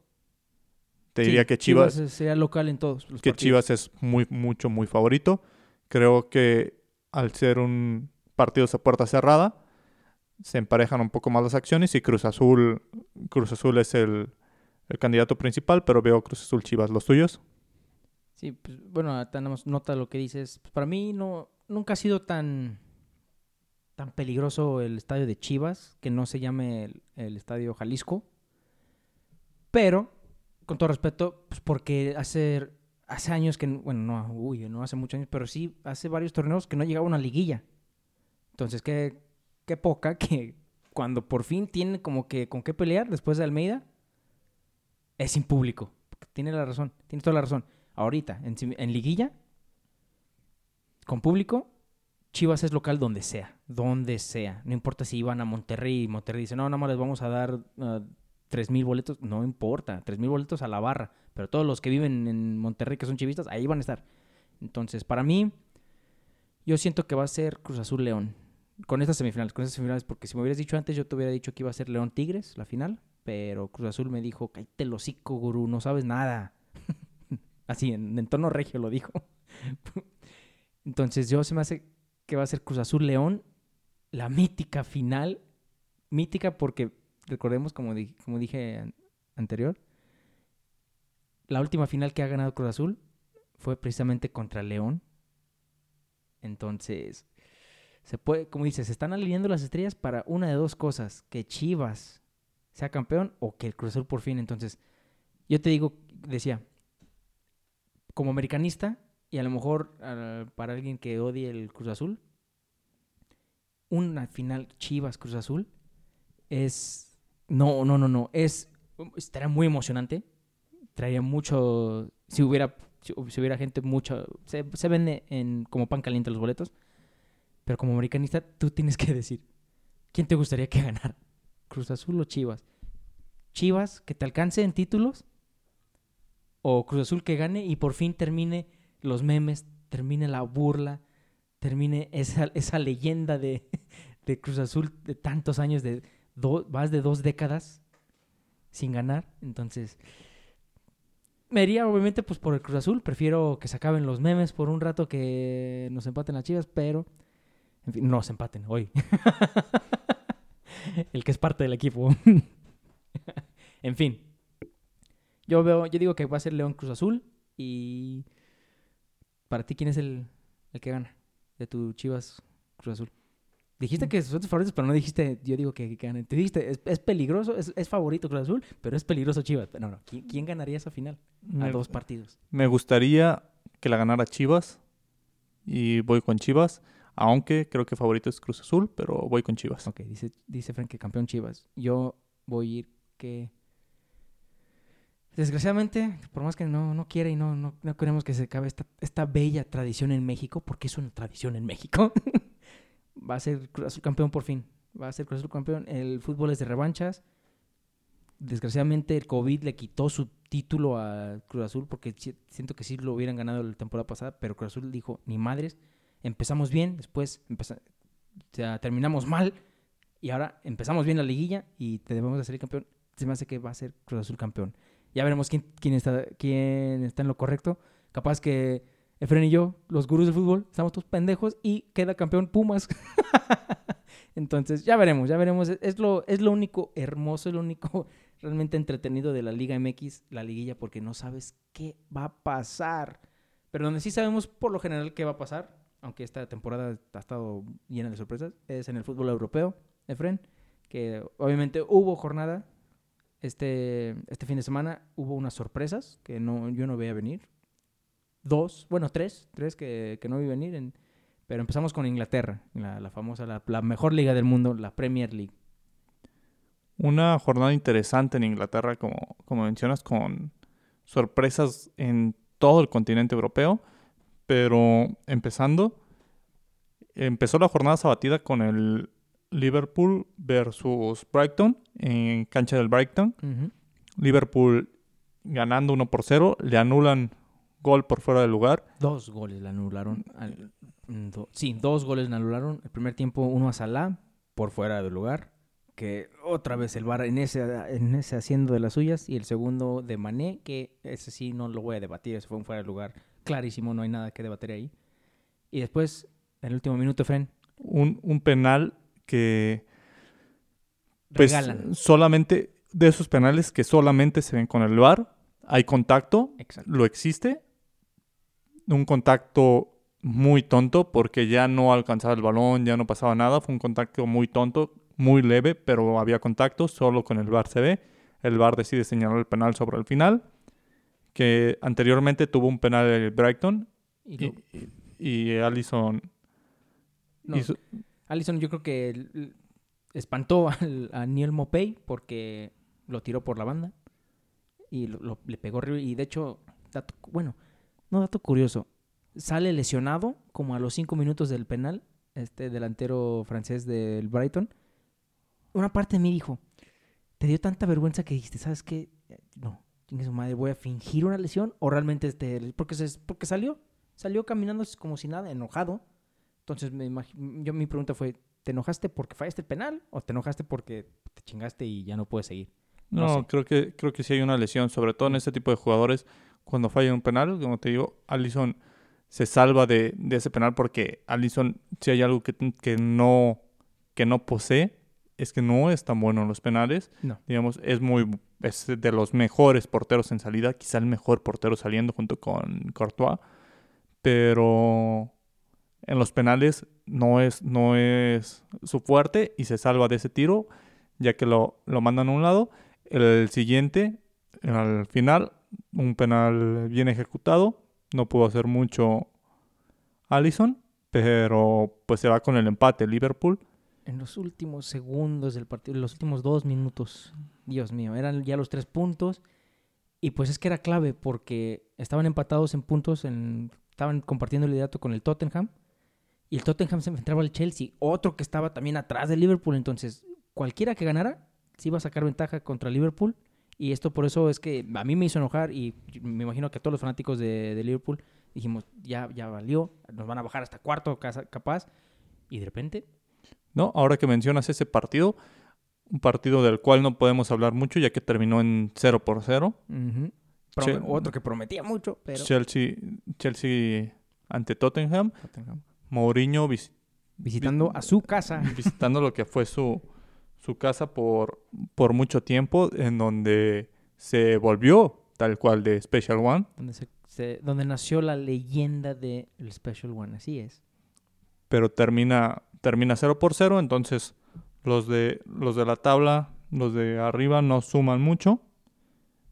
te diría que Chivas, Chivas sea local en todos los que Chivas es muy mucho muy favorito. Creo que al ser un partidos a puerta cerrada, se emparejan un poco más las acciones y Cruz Azul, Cruz Azul es el, candidato principal, pero veo Cruz Azul Chivas, ¿los tuyos? Sí, pues, bueno, tenemos nota lo que dices. Pues, para mí no, nunca ha sido tan, tan peligroso el estadio de Chivas, que no se llame el, estadio Jalisco. Pero, con todo respeto, pues porque hace, hace años que, bueno, no, uy, no hace muchos años, pero sí hace varios torneos que no llegaba una liguilla. Entonces, qué, qué poca que cuando por fin tiene como que con qué pelear después de Almeida, es sin público. Tiene la razón, tiene toda la razón. Ahorita, en, liguilla, con público, Chivas es local donde sea, donde sea. No importa si iban a Monterrey y Monterrey dice, no, nada más les vamos a dar uh, tres mil boletos. No importa, tres mil boletos a la barra. Pero todos los que viven en Monterrey, que son chivistas, ahí van a estar. Entonces, para mí, yo siento que va a ser Cruz Azul León con estas semifinales, con estas semifinales, porque si me hubieras dicho antes, yo te hubiera dicho que iba a ser León Tigres, la final, pero Cruz Azul me dijo, cállate el gurú, no sabes nada. Así, en, tono regio lo dijo. Entonces yo se me hace que va a ser Cruz Azul León, la mítica final, mítica porque, recordemos, como, como dije anterior, la última final que ha ganado Cruz Azul fue precisamente contra León. Entonces, se puede, como dices, se están alineando las estrellas para una de dos cosas, que Chivas sea campeón o que el Cruz Azul por fin. Entonces, yo te digo, decía, como americanista, y a lo mejor para alguien que odie el Cruz Azul, una final Chivas Cruz Azul es no, no, no, no, es estaría muy emocionante. Traería mucho si hubiera si, hubiera gente mucho se, se vende en como pan caliente los boletos. Pero como americanista, tú tienes que decir, ¿quién te gustaría que ganara? ¿Cruz Azul o Chivas? ¿Chivas que te alcance en títulos? ¿O Cruz Azul que gane y por fin termine los memes, termine la burla, termine esa, esa leyenda de, de, Cruz Azul de tantos años, de más de dos décadas sin ganar? Entonces, me iría obviamente pues por el Cruz Azul. Prefiero que se acaben los memes por un rato que nos empaten las chivas, pero... En fin, no se empaten hoy. el que es parte del equipo. en fin. Yo veo, yo digo que va a ser León Cruz Azul. Y para ti, ¿quién es el, el que gana? De tu Chivas Cruz Azul. Dijiste que son tus favoritos, pero no dijiste, yo digo que, que ganen. Te dijiste, es, es peligroso, es, es favorito Cruz Azul, pero es peligroso Chivas. No, no, ¿quién, quién ganaría esa final? A Me, dos partidos. me gustaría que la ganara Chivas. Y voy con Chivas. Aunque creo que favorito es Cruz Azul, pero voy con Chivas. Ok, dice, dice Frank que campeón Chivas. Yo voy a ir que... Desgraciadamente, por más que no, no quiera y no, no, no queremos que se acabe esta, esta bella tradición en México, porque es una tradición en México, va a ser Cruz Azul campeón por fin. Va a ser Cruz Azul campeón. El fútbol es de revanchas. Desgraciadamente el COVID le quitó su título a Cruz Azul porque si- siento que sí lo hubieran ganado la temporada pasada, pero Cruz Azul dijo, ni madres, empezamos bien, después empeza- o sea, terminamos mal y ahora empezamos bien la liguilla y te debemos de ser campeón. Se me hace que va a ser Cruz Azul campeón. Ya veremos quién, está, quién está en lo correcto. Capaz que Efren y yo, los gurús del fútbol, estamos todos pendejos y queda campeón Pumas. Entonces, ya veremos, ya veremos. Es, lo, es lo único hermoso, es lo único realmente entretenido de la Liga MX, la liguilla, porque no sabes qué va a pasar. Pero donde sí sabemos por lo general qué va a pasar, aunque esta temporada ha estado llena de sorpresas, es en el fútbol europeo, Efren, que obviamente hubo jornada este, este fin de semana, hubo unas sorpresas que no, yo no veía venir. Dos, bueno, tres, tres que, que no vi venir, en- pero empezamos con Inglaterra, la, la famosa, la, la mejor liga del mundo, la Premier League. Una jornada interesante en Inglaterra, como, como mencionas, con sorpresas en todo el continente europeo. Pero empezando, empezó la jornada sabatida con el Liverpool versus Brighton en cancha del Brighton. Liverpool ganando 1 por 0, le anulan gol por fuera del lugar. Dos goles le anularon. al- do- sí, dos goles le anularon. El primer tiempo, uno a Salah, por fuera del lugar. Que otra vez el VAR en ese, en ese haciendo de las suyas. Y el segundo de Mané, que ese sí no lo voy a debatir. Ese fue un fuera de lugar clarísimo, no hay nada que debatir ahí. Y después, en el último minuto, Fren, Un, un penal que pues, regalan. solamente de esos penales que solamente se ven con el VAR. Hay contacto, Exacto. lo existe. Un contacto muy tonto porque ya no alcanzaba el balón, ya no pasaba nada. Fue un contacto muy tonto, muy leve, pero había contacto, solo con el VAR se ve. El VAR decide señalar el penal sobre el final, que anteriormente tuvo un penal el Brighton Y y, y, Allison no, hizo- Allison yo creo que espantó al- a Neil Mopey porque lo tiró por la banda y lo- lo- le pegó. Y de hecho, bueno, no dato curioso, sale lesionado como a los cinco minutos del penal, este delantero francés del Brighton. Una parte de mí dijo, te dio tanta vergüenza que dijiste, ¿sabes qué? No, chingue su madre, voy a fingir una lesión o realmente este, porque, se, porque salió, salió caminando como si nada, enojado. Entonces, me yo mi pregunta fue, ¿te enojaste porque fallaste el penal o te enojaste porque te chingaste y ya no puedes seguir? No, No sé. creo que creo que sí hay una lesión, sobre todo en este tipo de jugadores cuando falla un penal, como te digo, Allison se salva de, de ese penal porque Allison si hay algo que, que no que no posee es que no es tan bueno en los penales. No. Digamos, es muy es de los mejores porteros en salida, quizá el mejor portero saliendo junto con Courtois, pero en los penales no es no es su fuerte y se salva de ese tiro ya que lo, lo mandan a un lado. El siguiente, al final, un penal bien ejecutado. No pudo hacer mucho Allison, pero pues se va con el empate Liverpool. En los últimos segundos del partido, los últimos dos minutos, Dios mío, eran ya los tres puntos. Y pues es que era clave porque estaban empatados en puntos, en, estaban compartiendo el liderato con el Tottenham. Y el Tottenham se enfrentaba al Chelsea, otro que estaba también atrás del Liverpool. Entonces, cualquiera que ganara, sí iba a sacar ventaja contra Liverpool. Y esto por eso es que a mí me hizo enojar y me imagino que a todos los fanáticos de, de Liverpool dijimos, ya, ya valió, nos van a bajar hasta cuarto casa- capaz. Y de repente, ¿no? Ahora que mencionas ese partido, un partido del cual no podemos hablar mucho ya que terminó en 0 por 0. ujú, Prome- Che- Otro que prometía mucho, pero Chelsea, Chelsea ante Tottenham. Mourinho vis- visitando a su casa. visitando lo que fue su, su casa por, por mucho tiempo, en donde se volvió tal cual de Special One. donde, se- se- donde nació la leyenda del Special One, así es. pero termina termina 0 por 0, entonces los de los de la tabla, los de arriba no suman mucho.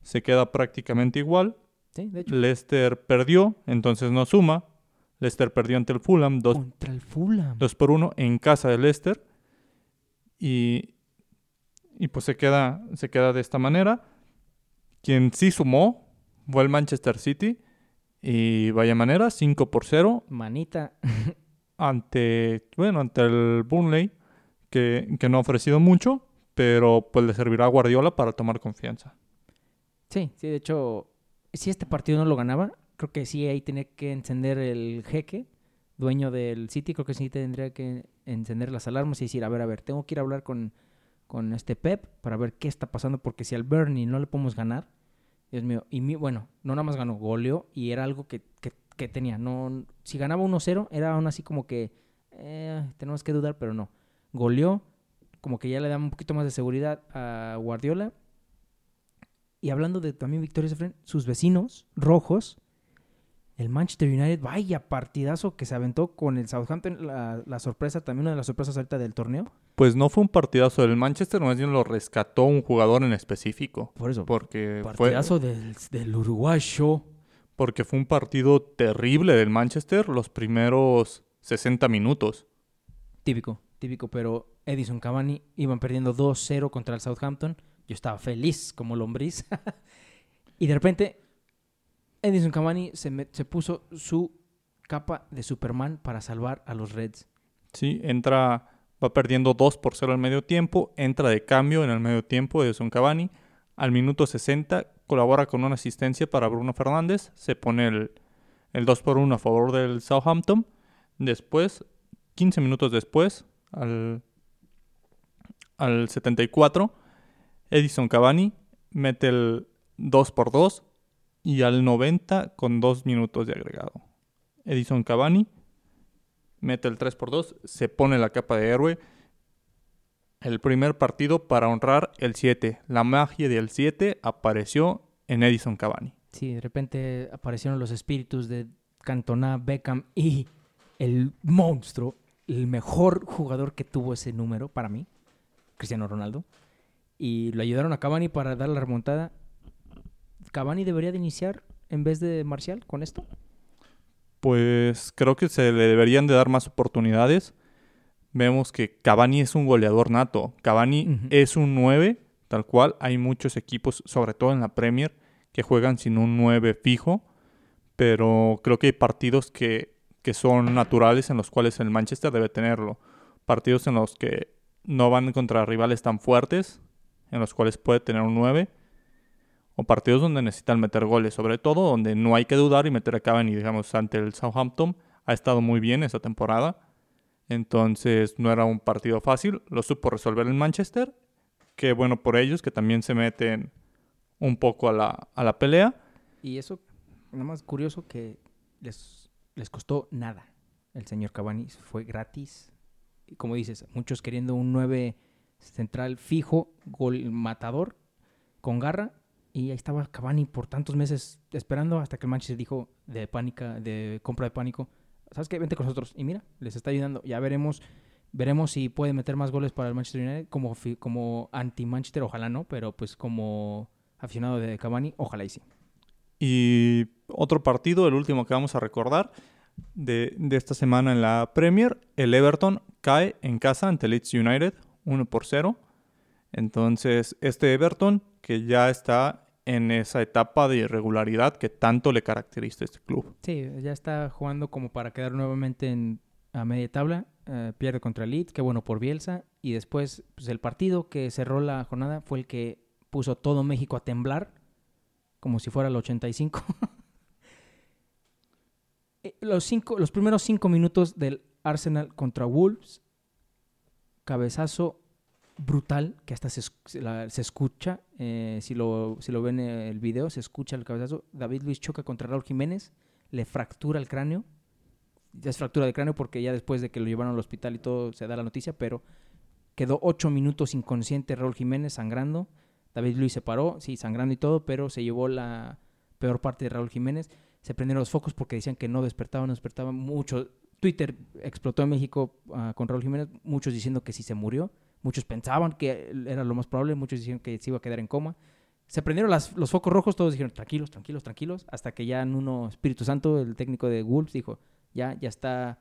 Se queda prácticamente igual. Sí, de hecho. Leicester perdió, entonces no suma. Leicester perdió ante el Fulham 2, Contra el Fulham. por 1 en casa de Leicester. Y, y pues se queda, se queda de esta manera. Quien sí sumó fue el Manchester City. Y vaya manera, 5 por 0 Manita. ante, bueno, ante el Burnley, que, que no ha ofrecido mucho, pero pues le servirá a Guardiola para tomar confianza. Sí, sí, de hecho, si este partido no lo ganaba, creo que sí ahí tenía que encender el jeque, dueño del City, creo que sí tendría que encender las alarmas y decir, a ver, a ver, tengo que ir a hablar con, con este Pep para ver qué está pasando, porque si al Burnley no le podemos ganar, Dios mío, y mi, bueno, no nada más ganó, goleó y era algo que, que, tenía, no, si ganaba 1-0 era aún así como que eh, tenemos que dudar, pero no, goleó, como que ya le da un poquito más de seguridad a Guardiola y hablando de también victorias de frente, sus vecinos rojos, el Manchester United, vaya partidazo que se aventó con el Southampton, la, la sorpresa, también una de las sorpresas ahorita del torneo. Pues no fue un partidazo del Manchester, más bien lo rescató un jugador en específico. Por eso, Porque fue, partidazo del, del uruguayo. porque fue un partido terrible del Manchester los primeros 60 minutos. Típico, típico, pero Edison Cavani iban perdiendo 2-0 contra el Southampton. Yo estaba feliz como lombriz. y de repente, Edison Cavani se, puso su capa de Superman para salvar a los Reds. Sí, entra, va perdiendo 2 por 0 al medio tiempo, entra de cambio en el medio tiempo de Son Cavani. Al minuto 60 colabora con una asistencia para Bruno Fernández, se pone el, el 2 por 1 a favor del Southampton. Después, 15 minutos después, al, al 74, Edison Cavani mete el 2 por 2 y al 90 con 2 minutos de agregado. Edison Cavani mete el 3 por 2 se pone la capa de héroe. El primer partido para honrar el 7. La magia del 7 apareció en Edison Cavani. Sí, de repente aparecieron los espíritus de Cantona, Beckham y el monstruo, el mejor jugador que tuvo ese número para mí, Cristiano Ronaldo. Y lo ayudaron a Cavani para dar la remontada. ¿Cavani debería de iniciar en vez de Marcial con esto? Pues creo que se le deberían de dar más oportunidades. Vemos que Cavani es un goleador nato. Cavani es un 9, tal cual. Hay muchos equipos, sobre todo en la Premier, que juegan sin un 9 fijo. Pero creo que hay partidos que, que son naturales en los cuales el Manchester debe tenerlo. Partidos en los que no van contra rivales tan fuertes, en los cuales puede tener un 9. Partidos donde necesitan meter goles, sobre todo donde no hay que dudar y meter a Cavani, digamos, ante el Southampton. Ha estado muy bien esta temporada. Entonces no era un partido fácil. Lo supo resolver el Manchester. Que bueno por ellos, que también se meten un poco a la, a la pelea. Y eso, nada más curioso que les, les costó nada. El señor Cavani fue gratis. Y como dices, muchos queriendo un 9 central fijo, gol matador, con garra. Y ahí estaba Cavani por tantos meses esperando hasta que el Manchester dijo de pánica, de compra de pánico. ¿Sabes qué? Vente con nosotros. Y mira, les está ayudando. Ya veremos, veremos si puede meter más goles para el Manchester United como, como anti-Manchester, ojalá no, pero pues como aficionado de Cavani, ojalá y sí. Y otro partido, el último que vamos a recordar de, de esta semana en la Premier, el Everton cae en casa ante Leeds United 1 por 0. Entonces, este Everton que ya está en esa etapa de irregularidad que tanto le caracteriza a este club. Sí, ya está jugando como para quedar nuevamente en, a media tabla. eh, pierde contra el Leeds, qué bueno por Bielsa. Y después, pues, el partido que cerró la jornada fue el que puso todo México a temblar, como si fuera el 85. Eh, los, cinco, los primeros cinco minutos del Arsenal contra Wolves, cabezazo brutal que hasta se, se escucha. eh, si, lo, si lo ven en el video, se escucha el cabezazo. David Luis choca contra Raúl Jiménez, le fractura el cráneo. Ya es fractura de cráneo porque ya después de que lo llevaron al hospital y todo se da la noticia, pero quedó ocho minutos inconsciente Raúl Jiménez sangrando. David Luis se paró, sí, sangrando y todo, pero se llevó la peor parte de Raúl Jiménez. Se prendieron los focos porque decían que no despertaba, no despertaba mucho. Twitter explotó en México ah, con Raúl Jiménez, muchos diciendo que sí se murió, muchos pensaban que era lo más probable, muchos dijeron que se iba a quedar en coma. Se prendieron los focos rojos, todos dijeron tranquilos, tranquilos, tranquilos, hasta que ya Nuno Espíritu Santo, el técnico de Wolves, dijo ya, ya está,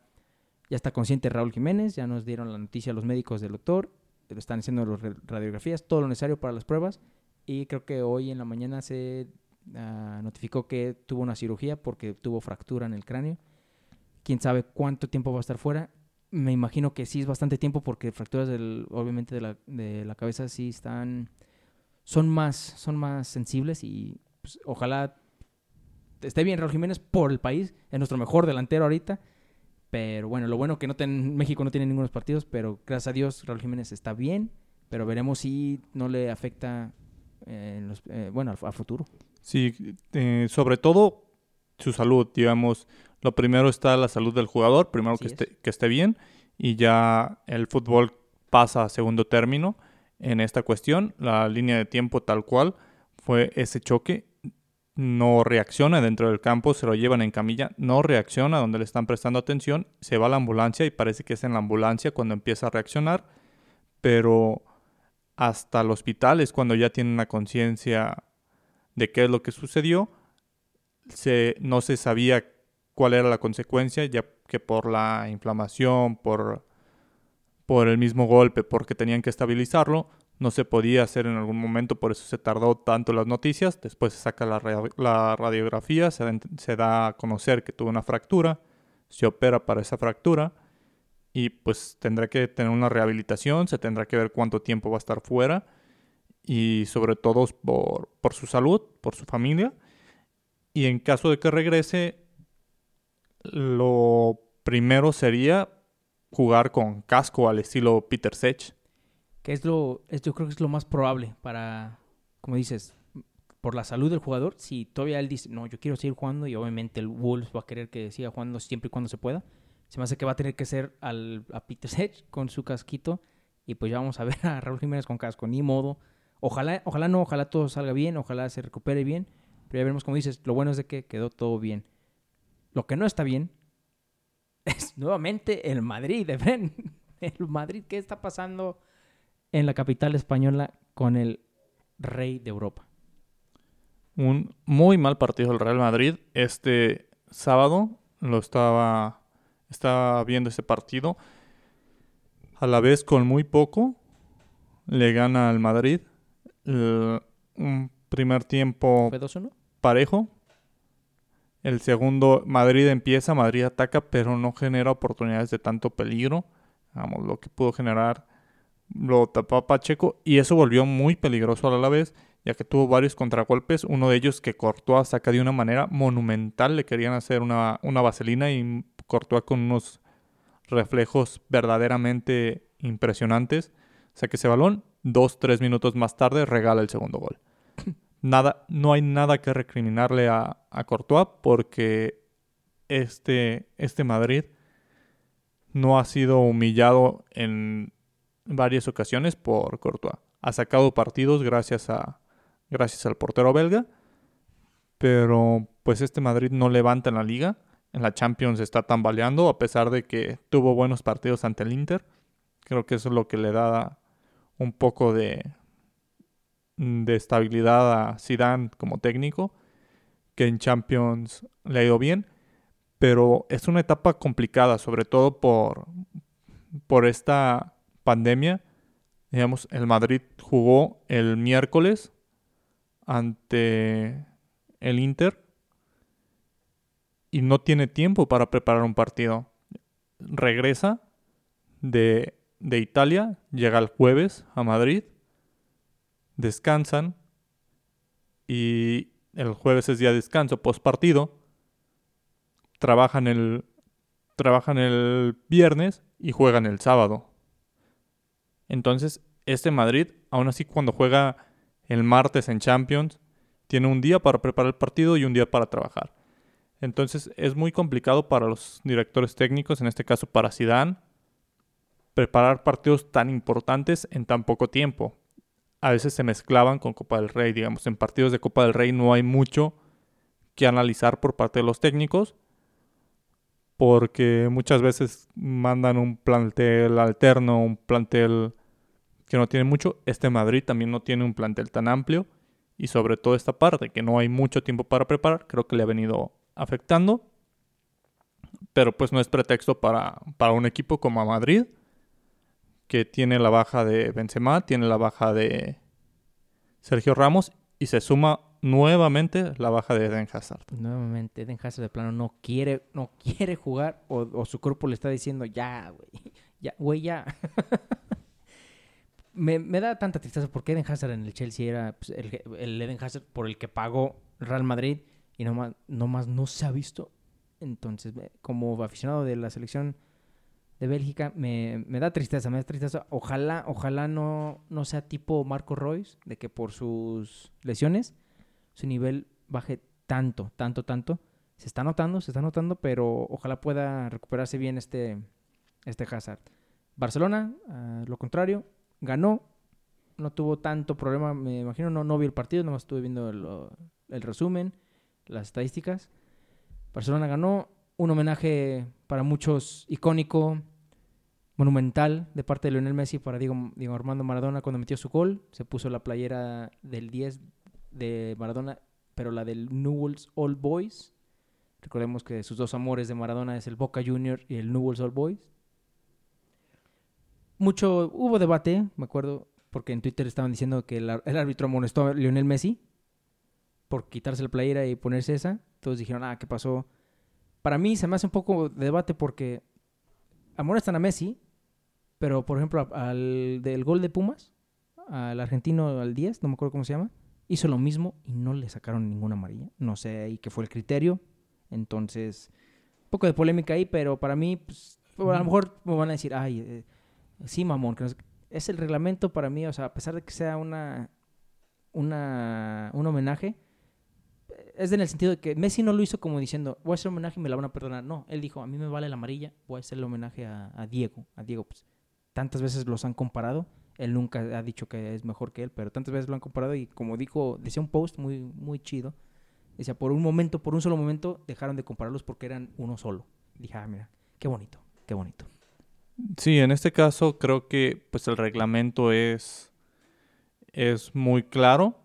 ya está consciente Raúl Jiménez, ya nos dieron la noticia a los médicos del doctor, le están haciendo las radiografías, todo lo necesario para las pruebas y creo que hoy en la mañana se ah, notificó que tuvo una cirugía porque tuvo fractura en el cráneo. Quién sabe cuánto tiempo va a estar fuera. Me imagino que sí es bastante tiempo porque fracturas del, obviamente de la, de la cabeza sí están, son más, son más sensibles y pues, ojalá esté bien Raúl Jiménez por el país, es nuestro mejor delantero ahorita. Pero bueno, lo bueno que no ten- México no tiene ningunos partidos, pero gracias a Dios Raúl Jiménez está bien, pero veremos si no le afecta eh, bueno, al futuro. Sí, eh, sobre todo su salud, digamos. Lo primero está la salud del jugador, primero que es. esté, que esté bien y ya el fútbol pasa a segundo término en esta cuestión. La línea de tiempo tal cual fue ese choque. No reacciona dentro del campo, se lo llevan en camilla, no reacciona donde le están prestando atención, se va a la ambulancia y parece que es en la ambulancia cuando empieza a reaccionar, pero hasta el hospital es cuando ya tiene una conciencia de qué es lo que sucedió. Se, no se sabía cuál era la consecuencia, ya que por la inflamación, por, por el mismo golpe, porque tenían que estabilizarlo, no se podía hacer en algún momento, por eso se tardó tanto las noticias. Después se saca la, ra- la radiografía, se da, se da a conocer que tuvo una fractura, se opera para esa fractura y pues tendrá que tener una rehabilitación, se tendrá que ver cuánto tiempo va a estar fuera y sobre todo por, por su salud, por su familia. Y en caso de que regrese, lo primero sería jugar con casco al estilo Peter Sech. Que es lo, es, yo creo que es lo más probable para, como dices, por la salud del jugador. Si todavía él dice, no, yo quiero seguir jugando y obviamente el Wolves va a querer que siga jugando siempre y cuando se pueda. Se me hace que va a tener que ser al, a Peter Sech con su casquito. Y pues ya vamos a ver a Raúl Jiménez con casco, ni modo. Ojalá, ojalá no, ojalá todo salga bien, ojalá se recupere bien. Pero ya veremos, como dices, lo bueno es de que quedó todo bien. Lo que no está bien es nuevamente el Madrid, Efren. El Madrid, ¿qué está pasando en la capital española con el rey de Europa? Un muy mal partido del Real Madrid. Este sábado lo estaba, estaba viendo ese partido. A la vez con muy poco le gana al Madrid. El- un primer tiempo ¿Fue 2-1? parejo. El segundo, Madrid empieza, Madrid ataca, pero no genera oportunidades de tanto peligro. Vamos, lo que pudo generar lo tapó Pacheco y eso volvió muy peligroso a la vez, ya que tuvo varios contragolpes. Uno de ellos que Courtois saca de una manera monumental. Le querían hacer una, una vaselina y Courtois con unos reflejos verdaderamente impresionantes. Saca ese balón, dos, tres minutos más tarde regala el segundo gol nada, no hay nada que recriminarle a, a Courtois porque este, este Madrid no ha sido humillado en varias ocasiones por Courtois. Ha sacado partidos gracias a gracias al portero belga, pero pues este Madrid no levanta en la liga. En la Champions está tambaleando a pesar de que tuvo buenos partidos ante el Inter. Creo que eso es lo que le da un poco de, de estabilidad a Zidane como técnico, que en Champions le ha ido bien, pero es una etapa complicada, sobre todo por, por esta pandemia. Digamos, el Madrid jugó el miércoles ante el Inter y no tiene tiempo para preparar un partido. Regresa de, de Italia, llega el jueves a Madrid descansan y el jueves es día de descanso post partido. Trabajan el, trabajan el viernes y juegan el sábado. Entonces Este Madrid, aún así cuando juega el martes en Champions, tiene un día para preparar el partido y un día para trabajar. Entonces es muy complicado para los directores técnicos, en este caso para Zidane, preparar partidos tan importantes en tan poco tiempo. A veces se mezclaban con Copa del Rey, digamos, en partidos de Copa del Rey no hay mucho que analizar por parte de los técnicos, porque muchas veces mandan un plantel alterno, un plantel que no tiene mucho. Este Madrid también no tiene un plantel tan amplio y sobre todo esta parte, que no hay mucho tiempo para preparar, creo que le ha venido afectando. Pero pues no es pretexto para, para un equipo como a Madrid, que tiene la baja de Benzema, tiene la baja de Sergio Ramos y se suma nuevamente la baja de Eden Hazard. Nuevamente, Eden Hazard de plano no quiere, no quiere jugar o, su cuerpo le está diciendo ya, güey, ya, güey, ya. me, da tanta tristeza porque Eden Hazard en el Chelsea era pues, el, Eden Hazard por el que pagó Real Madrid y nomás, nomás no se ha visto. Entonces, como aficionado de la selección de Bélgica, me, me, da tristeza, me da tristeza. Ojalá, ojalá no, no sea tipo Marco Royce, de que por sus lesiones su nivel baje tanto, tanto, tanto. Se está notando, se está notando, pero ojalá pueda recuperarse bien este, este Hazard. Barcelona, lo contrario, ganó, no tuvo tanto problema, me imagino, no, no vi el partido, nomás estuve viendo el, resumen, las estadísticas. Barcelona ganó, un homenaje para muchos icónico, monumental de parte de Lionel Messi para Diego, Diego Armando Maradona cuando metió su gol. Se puso la playera del 10 de Maradona, pero la del Newell's Old Boys. Recordemos que sus dos amores de Maradona es el Boca Junior y el Newell's Old Boys. Mucho, hubo debate, me acuerdo, porque en Twitter estaban diciendo que el, árbitro amonestó a Lionel Messi por quitarse la playera y ponerse esa. Todos dijeron, ah, ¿qué pasó? Para mí se me hace un poco de debate porque amonestan a Messi, pero por ejemplo al del gol de Pumas, al argentino al 10, no me acuerdo cómo se llama, hizo lo mismo y no le sacaron ninguna amarilla. No sé ahí qué fue el criterio. Entonces, un poco de polémica ahí, pero para mí, pues, a lo mejor me van a decir, ay, eh, sí, mamón, que es el reglamento para mí, o sea, a pesar de que sea una, una, un homenaje, es en el sentido de que Messi no lo hizo como diciendo, voy a hacer homenaje y me la van a perdonar. No, él dijo, a mí me vale la amarilla, voy a hacer el homenaje a, a Diego. A Diego, pues, tantas veces los han comparado él nunca ha dicho que es mejor que él, pero tantas veces lo han comparado y como dijo, decía un post muy, muy chido, decía, por un momento, por un solo momento, dejaron de compararlos porque eran uno solo. Dije, ah, mira, qué bonito, qué bonito. Sí, en este caso creo que pues el reglamento es, es muy claro.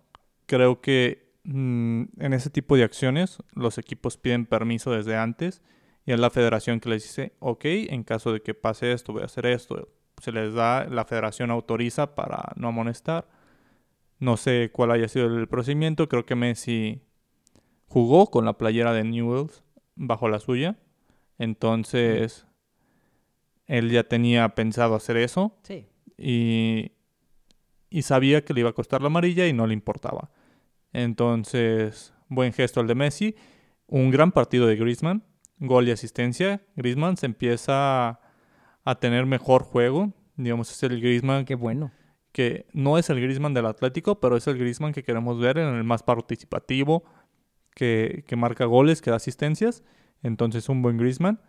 Creo que mm, en ese tipo de acciones los equipos piden permiso desde antes y es la federación que les dice, ok, en caso de que pase esto, voy a hacer esto, se les da, la federación autoriza para no amonestar. No sé cuál haya sido el procedimiento, creo que Messi jugó con la playera de Newells bajo la suya. Entonces, él ya tenía pensado hacer eso. Sí. Y, y sabía que le iba a costar la amarilla y no le importaba. Entonces, buen gesto el de Messi. Un gran partido de Griezmann. Gol y asistencia. Griezmann se empieza a tener mejor juego. Digamos, es el Griezmann. Qué bueno. Que no es el Griezmann del Atlético, pero es el Griezmann que queremos ver en el más participativo, que, marca goles, que da asistencias. Entonces, un buen Griezmann.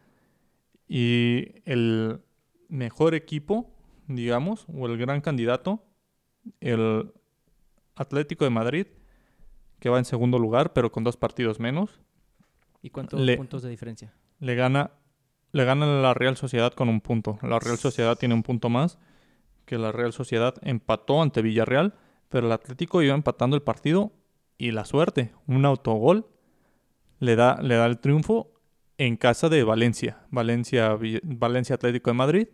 Y el mejor equipo, digamos, o el gran candidato, el Atlético de Madrid, que va en segundo lugar, pero con dos partidos menos. ¿Y cuántos puntos de diferencia? Le gana le gana la Real Sociedad con un punto. La Real Sociedad tiene un punto más que la Real Sociedad empató ante Villarreal, pero el Atlético iba empatando el partido y la suerte, un autogol le da, le da el triunfo en casa de Valencia, Valencia, Valencia Atlético de Madrid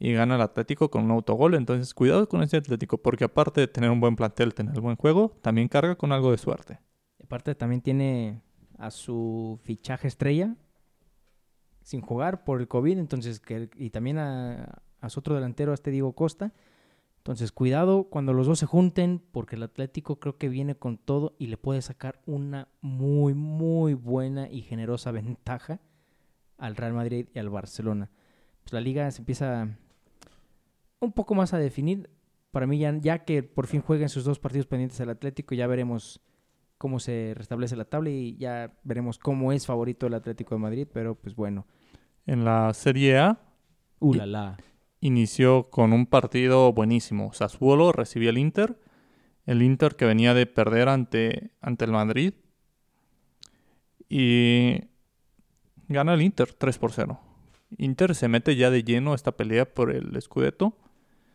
y gana el Atlético con un autogol. Entonces, cuidado con este Atlético, porque aparte de tener un buen plantel, tener buen juego, también carga con algo de suerte. Aparte, también tiene a su fichaje estrella, sin jugar por el COVID, entonces, que, y también a, su otro delantero, a este Diego Costa. Entonces, cuidado cuando los dos se junten, porque el Atlético creo que viene con todo y le puede sacar una muy, muy buena y generosa ventaja al Real Madrid y al Barcelona. Pues la liga se empieza un poco más a definir. Para mí, ya, ya que por fin jueguen sus dos partidos pendientes al Atlético, ya veremos cómo se restablece la tabla y ya veremos cómo es favorito el Atlético de Madrid. Pero pues bueno. En la Serie A. Uh, la, la. Inició con un partido buenísimo. Sassuolo recibía el Inter. El Inter que venía de perder ante, ante el Madrid. Y gana el Inter 3 por 0. Inter se mete ya de lleno a esta pelea por el Scudetto.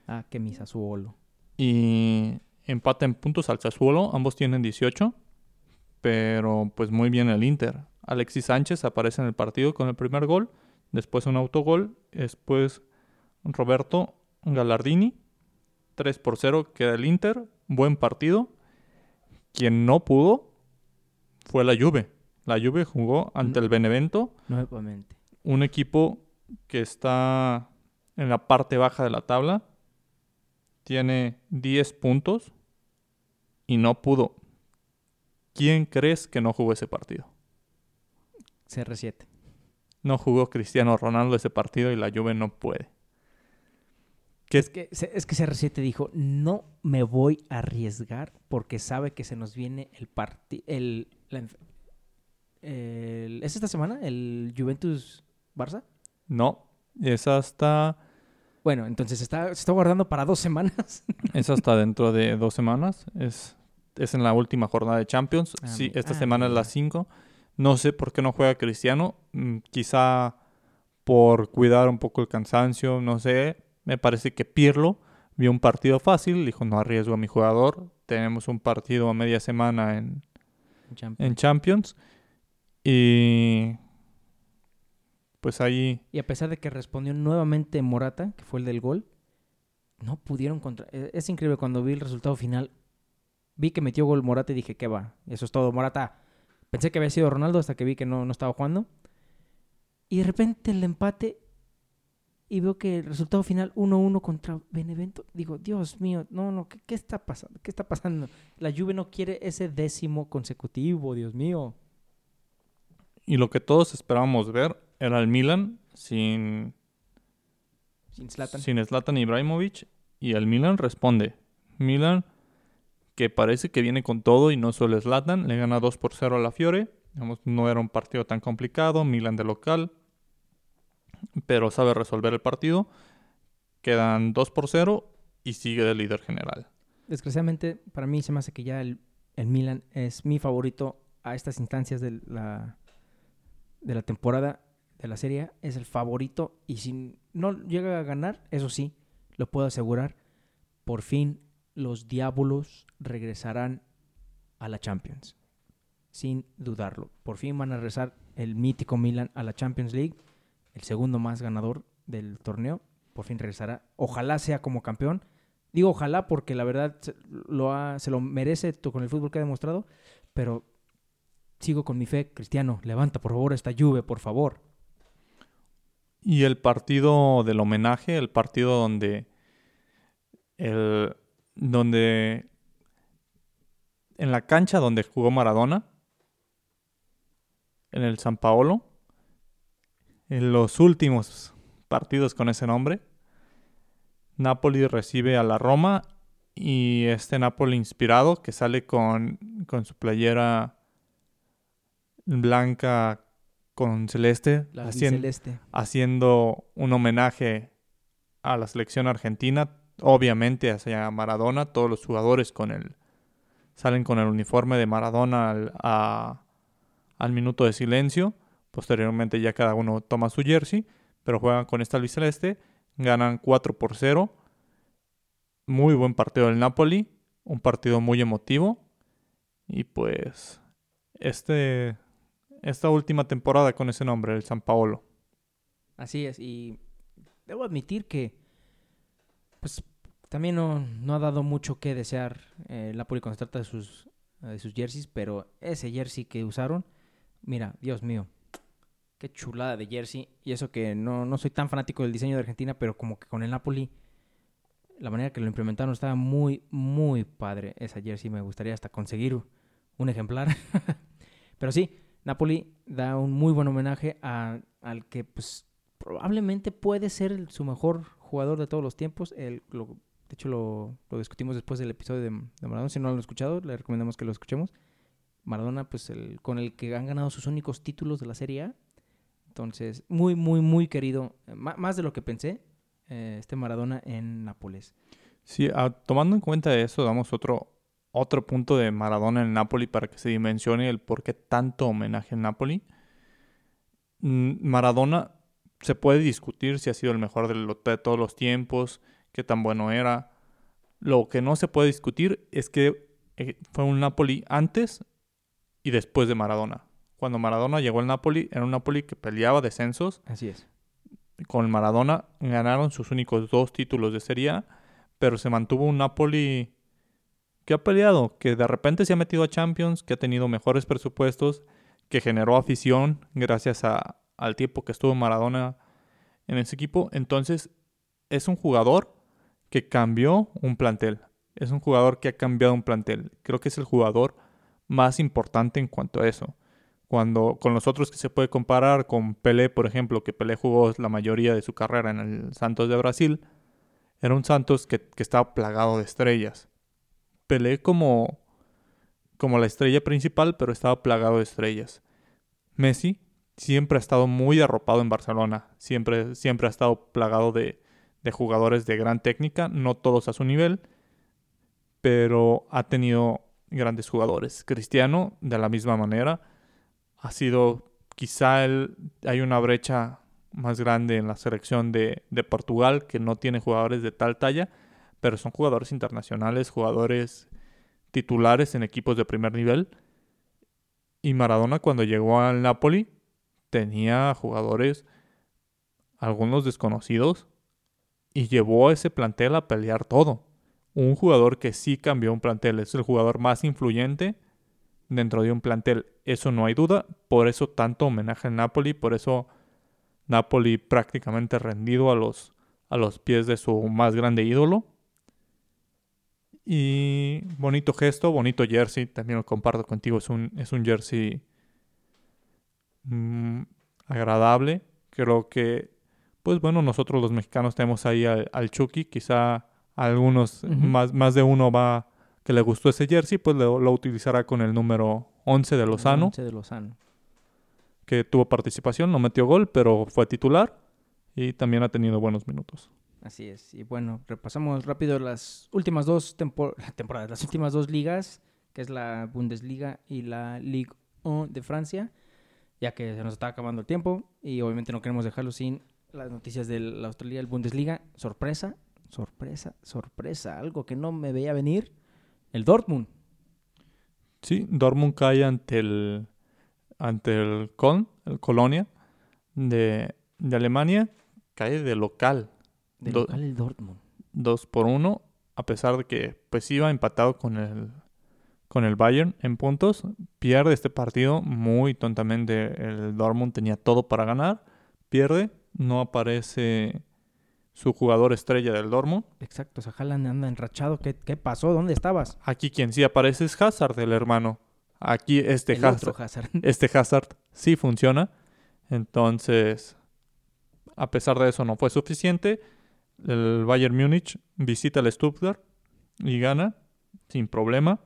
Ah, que mi Sassuolo. Y empata en puntos al Sassuolo. Ambos tienen 18. Pero pues muy bien el Inter. Alexis Sánchez aparece en el partido con el primer gol. Después un autogol. Después Roberto Gallardini. 3 por 0 queda el Inter. Buen partido. Quien no pudo fue la Juve. La Juve jugó ante el Benevento. Nuevamente. Un equipo que está en la parte baja de la tabla. Tiene 10 puntos y no pudo. ¿Quién crees que no jugó ese partido? CR7. No jugó Cristiano Ronaldo ese partido y la Juve no puede. ¿Qué? Es, que, es que CR7 dijo, no me voy a arriesgar porque sabe que se nos viene el partido... El, el, ¿Es esta semana el Juventus-Barça? No, es hasta... Bueno, entonces está, se está guardando para dos semanas. es hasta dentro de dos semanas. Es, es en la última jornada de Champions. Ah, sí, esta ah, semana es la 5. No sé por qué no juega Cristiano. Mm, Quizá por cuidar un poco el cansancio, no sé. Me parece que Pirlo vio un partido fácil, dijo no arriesgo a mi jugador. Tenemos un partido a media semana en, Champions. en Champions. Y pues ahí Y a pesar de que respondió nuevamente Morata, que fue el del gol, no pudieron contra... eh, Es increíble, cuando vi el resultado final, vi que metió gol Morata y dije, ¿qué va? Eso es todo, Morata. Pensé que había sido Ronaldo hasta que vi que no, no estaba jugando. Y de repente el empate y veo que el resultado final 1-1 contra Benevento. Digo, Dios mío, no, no, ¿qué, qué está pasando? ¿Qué está pasando? La Juve no quiere ese décimo consecutivo, Dios mío. y lo que todos esperábamos ver era el Milan sin Sin Zlatan. sin Zlatan Ibrahimovic y el Milan responde. Milan que parece que viene con todo y no solo Zlatan, le gana 2 por 0 a la Fiore. Digamos, no era un partido tan complicado, Milan de local, pero sabe resolver el partido. Quedan 2 por 0 y sigue de líder general. Desgraciadamente, para mí se me hace que ya el, el Milan es mi favorito a estas instancias de la, de la temporada de la serie. Es el favorito y si no llega a ganar, eso sí, lo puedo asegurar, por fin los Diabolos regresarán a la Champions. Sin dudarlo. Por fin van a regresar el mítico Milan a la Champions League, el segundo más ganador del torneo. Por fin regresará. Ojalá sea como campeón. Digo ojalá porque la verdad lo, se lo merece con el fútbol que ha demostrado, pero sigo con mi fe. Cristiano, levanta por favor esta lluvia, por favor. Y el partido del homenaje, el partido donde el donde en la cancha donde jugó Maradona en el San Paolo en los últimos partidos con ese nombre Napoli recibe a la Roma y este Napoli inspirado que sale con, con su playera blanca con celeste celeste. haciendo un homenaje a la selección argentina, obviamente hacia Maradona, todos los jugadores con el salen con el uniforme de Maradona al, a- al minuto de silencio, posteriormente ya cada uno toma su jersey, pero juegan con esta albiceleste, ganan 4 por 0, muy buen partido del Napoli, un partido muy emotivo. Y pues este esta última temporada con ese nombre, el San Paolo. Así es, y debo admitir que pues también no, no ha dado mucho que desear eh, el Napoli cuando se trata de sus, de sus jerseys, pero ese jersey que usaron, mira, Dios mío, qué chulada de jersey. Y eso que no, no soy tan fanático del diseño de Argentina, pero como que con el Napoli, la manera que lo implementaron estaba muy, muy padre esa jersey. Me gustaría hasta conseguir un ejemplar. pero sí, Napoli da un muy buen homenaje a- al que pues probablemente puede ser su mejor jugador de todos los tiempos, el, De hecho, lo, lo discutimos después del episodio de, Maradona. Si no lo han escuchado, le recomendamos que lo escuchemos. Maradona, pues el, con el que han ganado sus únicos títulos de la Serie A. Entonces, muy, muy, muy querido. eh, má- más de lo que pensé, eh, este Maradona en Nápoles. Sí, ah, tomando en cuenta eso, damos otro, otro punto de Maradona en Napoli para que se dimensione el por qué tanto homenaje en Napoli. Mm, Maradona se puede discutir si ha sido el mejor de, todos los tiempos, qué tan bueno era. Lo que no se puede discutir es que eh, fue un Napoli antes y después de Maradona. Cuando Maradona llegó al Napoli, era un Napoli que peleaba descensos Así es. con Maradona ganaron sus únicos dos títulos de Serie A, pero se mantuvo un Napoli que ha peleado, que de repente se ha metido a Champions, que ha tenido mejores presupuestos, que generó afición gracias a- al tiempo que estuvo Maradona en ese equipo. Entonces, es un jugador que cambió un plantel. Es un jugador que ha cambiado un plantel. Creo que es el jugador más importante en cuanto a eso cuando con los otros que se puede comparar con Pelé, por ejemplo, que Pelé jugó la mayoría de su carrera en el Santos de Brasil, era un Santos que, estaba plagado de estrellas. Pelé como, como la estrella principal, pero estaba plagado de estrellas. Messi siempre ha estado muy arropado en Barcelona, siempre, siempre ha estado plagado de, de jugadores de gran técnica, no todos a su nivel, pero ha tenido grandes jugadores. Cristiano, de la misma manera, ha sido quizá el, hay una brecha más grande en la selección de, de Portugal que no tiene jugadores de tal talla, pero son jugadores internacionales, jugadores titulares en equipos de primer nivel. Y Maradona cuando llegó al Napoli tenía jugadores, algunos desconocidos, y llevó a ese plantel a pelear todo. Un jugador que sí cambió un plantel, es el jugador más influyente dentro de un plantel. Eso no hay duda. Por eso tanto homenaje al Napoli. Por eso Napoli prácticamente rendido a los, a los pies de su más grande ídolo. Y bonito gesto, bonito jersey. También lo comparto contigo. Es un, es un jersey mm, agradable. Creo que, pues bueno, nosotros los mexicanos tenemos ahí al, al Chucky. Quizá algunos, más, más de uno va que le gustó ese jersey, pues lo, lo utilizará con el número 11 de Lozano, Once de Lozano. que tuvo participación, no metió gol, pero fue titular y también ha tenido buenos minutos. Así es. Y bueno, repasamos rápido las últimas dos tempor- temporadas, las últimas dos ligas, que es la Bundesliga y la Ligue 1 de Francia, ya que se nos está acabando el tiempo y obviamente no queremos dejarlo sin las noticias de la Australia, el Bundesliga. Sorpresa, sorpresa, sorpresa, algo que no me veía venir. El Dortmund. Sí, Dortmund cae ante el ante el Köln, el Colonia de, de Alemania, cae de local, De Do- local el Dortmund. 2 por 1, a pesar de que pues iba empatado con el con el Bayern en puntos, pierde este partido muy tontamente. El Dortmund tenía todo para ganar, pierde, no aparece su jugador estrella del Dortmund. Exacto, o sea, Haaland anda enrachado. ¿Qué, qué pasó? ¿Dónde estabas? Aquí quien sí aparece es Hazard, el hermano. Aquí este el Hazard, otro Hazard. este Hazard sí funciona. Entonces, a pesar de eso no fue suficiente. El Bayern Múnich visita el Stuttgart y gana sin problema.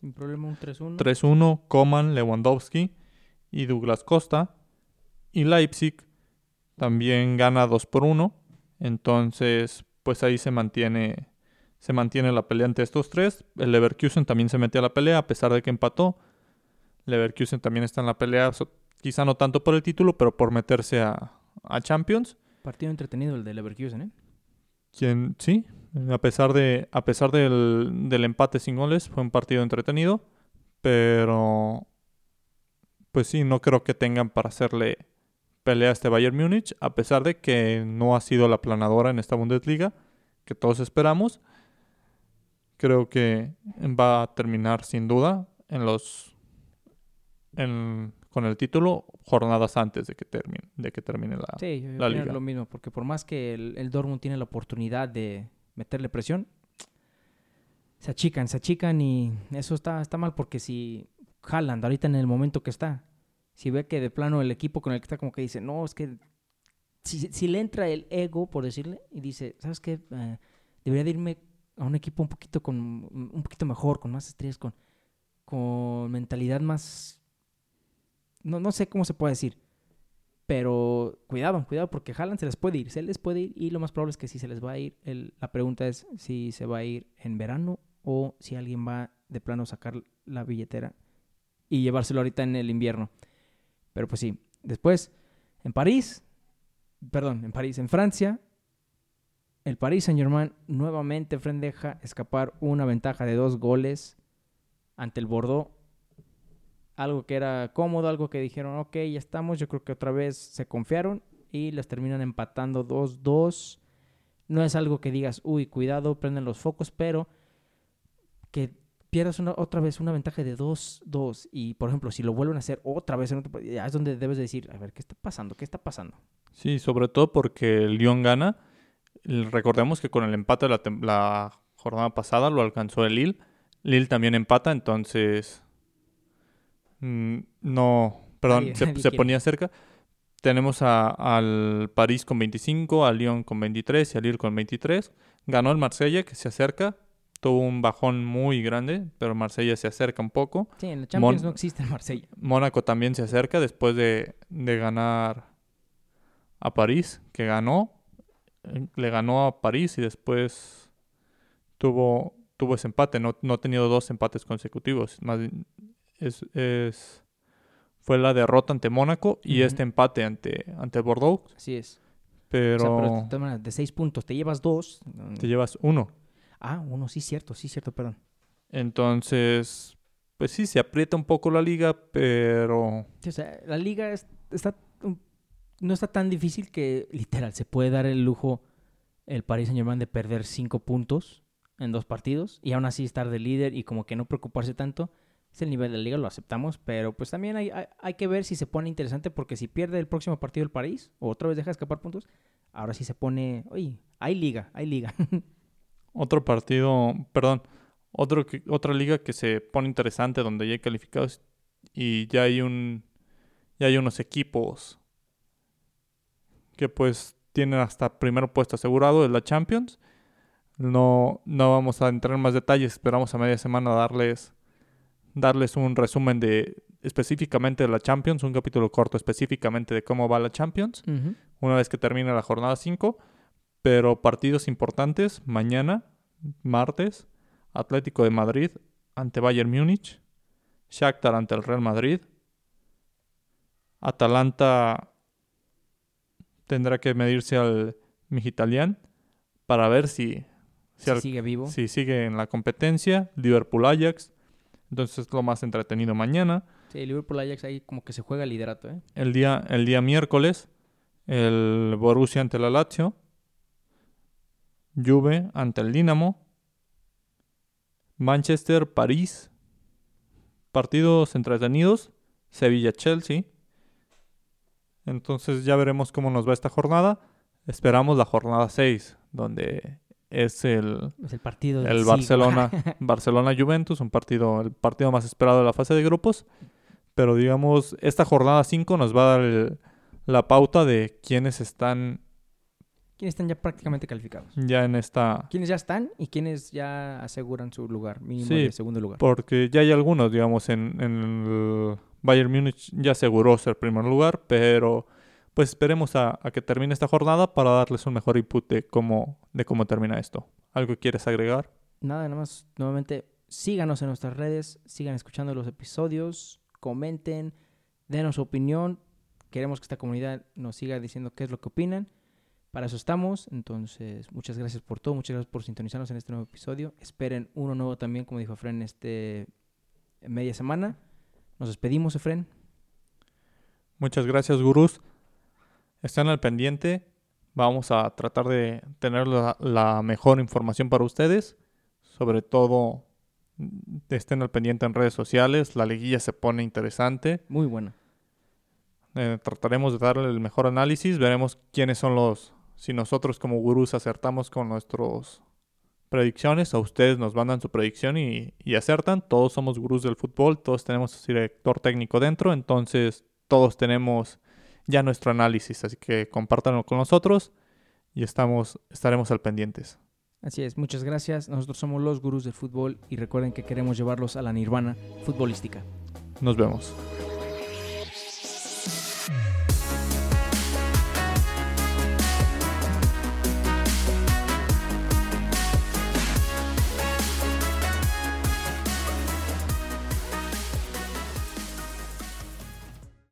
Sin problema, un 3-1. 3-1, Coman, Lewandowski y Douglas Costa. Y Leipzig también gana 2 por 1. Entonces, pues ahí se mantiene, se mantiene la pelea entre estos tres. El Leverkusen también se mete a la pelea a pesar de que empató. Leverkusen también está en la pelea, quizá no tanto por el título, pero por meterse a, a Champions. Partido entretenido el de Leverkusen, ¿eh? Quien, sí, a pesar, de, a pesar del, del empate sin goles, fue un partido entretenido, pero pues sí, no creo que tengan para hacerle pelea a este Bayern Múnich, a pesar de que no ha sido la planadora en esta Bundesliga que todos esperamos. Creo que va a terminar sin duda en los en- con el título jornadas antes de que termine, de que termine la, Sí, yo la liga. lo mismo, porque por más que el, el Dortmund tiene la oportunidad de meterle presión, se achican, se achican y eso está, está mal porque si Haaland ahorita en el momento que está, si ve que de plano el equipo con el que está como que dice, no, es que si, si le entra el ego, por decirle, y dice, ¿sabes qué? Eh, debería de irme a un equipo un poquito con un poquito mejor, con más estrellas, con, con mentalidad más no, no sé cómo se puede decir. Pero cuidado, cuidado, porque Haaland se les puede ir, se les puede ir y lo más probable es que si se les va a ir, la pregunta es si se va a ir en verano o si alguien va de plano a sacar la billetera y llevárselo ahorita en el invierno. Pero pues sí, después en París, perdón, en París, en Francia, el Paris Saint Germain nuevamente deja escapar una ventaja de dos goles ante el Bordeaux algo que era cómodo, algo que dijeron, ok, ya estamos, yo creo que otra vez se confiaron y les terminan empatando 2-2. No es algo que digas, uy, cuidado, prenden los focos, pero que pierdas otra vez una ventaja de 2-2 y, por ejemplo, si lo vuelven a hacer otra vez, ya es donde debes decir, a ver, ¿qué está pasando? ¿Qué está pasando? Sí, sobre todo porque el Lyon gana. Recordemos que con el empate de la, la jornada pasada lo alcanzó el Lille. Lille también empata, entonces no, perdón, se, ponía cerca. Tenemos a, al París con 25, al Lyon con 23 y al Lille con 23. Ganó el Marsella, que se acerca. Tuvo un bajón muy grande, pero Marsella se acerca un poco. Sí, en la Champions no existe el Marsella. Mónaco también se acerca después de, de ganar a París, que ganó. Le ganó a París y después tuvo, tuvo ese empate. No, no ha tenido dos empates consecutivos. Más, es, fue la derrota ante Mónaco y este empate ante, ante Bordeaux. Así es. Pero... de seis puntos te llevas dos. Te llevas uno. Ah, uno, sí, cierto, sí, cierto, perdón. Entonces, pues sí, se aprieta un poco la liga, pero... o sea, la liga está, no está tan difícil que, literal, se puede dar el lujo el Paris Saint-Germain de perder cinco puntos en dos partidos y aún así estar de líder y como que no preocuparse tanto es el nivel de la liga, lo aceptamos, pero pues también hay, hay, que ver si se pone interesante porque si pierde el próximo partido el París o otra vez deja escapar puntos, ahora sí se pone, oye, hay liga, hay liga. Otro partido, perdón, otro otra liga que se pone interesante donde ya hay calificados y ya hay un ya hay unos equipos que pues tienen hasta primer puesto asegurado, es la Champions. No, no vamos a entrar en más detalles, esperamos a media semana darles darles un resumen de específicamente de la Champions, un capítulo corto específicamente de cómo va la Champions, una vez que termine la jornada 5, pero partidos importantes, mañana, martes, Atlético de Madrid ante Bayern Múnich, Shakhtar ante el Real Madrid, Atalanta tendrá que medirse al Mijitalian para ver si, sigue vivo. Si sigue en la competencia, Liverpool Ajax, entonces es lo más entretenido mañana. Sí, Liverpool Ajax ahí como que se juega el liderato, ¿eh? El día, el día miércoles, el Borussia ante la Lazio. Juve ante el Dinamo. Manchester, París. Partidos entretenidos. Sevilla-Chelsea. Entonces ya veremos cómo nos va esta jornada. Esperamos la jornada 6, donde es el, el partido el Barcelona Barcelona Juventus, un partido el partido más esperado de la fase de grupos, pero digamos esta jornada 5 nos va a dar la pauta de quiénes están quiénes están ya prácticamente calificados. Ya en esta quiénes ya están y quiénes ya aseguran su lugar, mínimo de segundo lugar. Porque ya hay algunos, digamos en, en el Bayern Múnich ya aseguró ser primer lugar, pero pues esperemos a, que termine esta jornada para darles un mejor input de cómo, de cómo termina esto. ¿Algo quieres agregar? Nada, nada más, nuevamente, síganos en nuestras redes, sigan escuchando los episodios, comenten, denos su opinión. Queremos que esta comunidad nos siga diciendo qué es lo que opinan. Para eso estamos. Entonces, muchas gracias por todo. Muchas gracias por sintonizarnos en este nuevo episodio. Esperen uno nuevo también, como dijo Efren, este media semana. Nos despedimos, Efren. Muchas gracias, gurús. Estén al pendiente. Vamos a tratar de tener la, mejor información para ustedes. Sobre todo, mm, estén al pendiente en redes sociales. La liguilla se pone interesante. Muy buena. Eh, trataremos de darle el mejor análisis. Veremos quiénes son los. Si nosotros como gurús acertamos con nuestras predicciones, a ustedes nos mandan su predicción y, y acertan. Todos somos gurús del fútbol, todos tenemos director técnico dentro, entonces todos tenemos ya nuestro análisis. Así que compártanlo con nosotros y estamos, estaremos al pendientes. Así es, muchas gracias. Nosotros somos los gurús del fútbol y recuerden que queremos llevarlos a la nirvana futbolística. Nos vemos.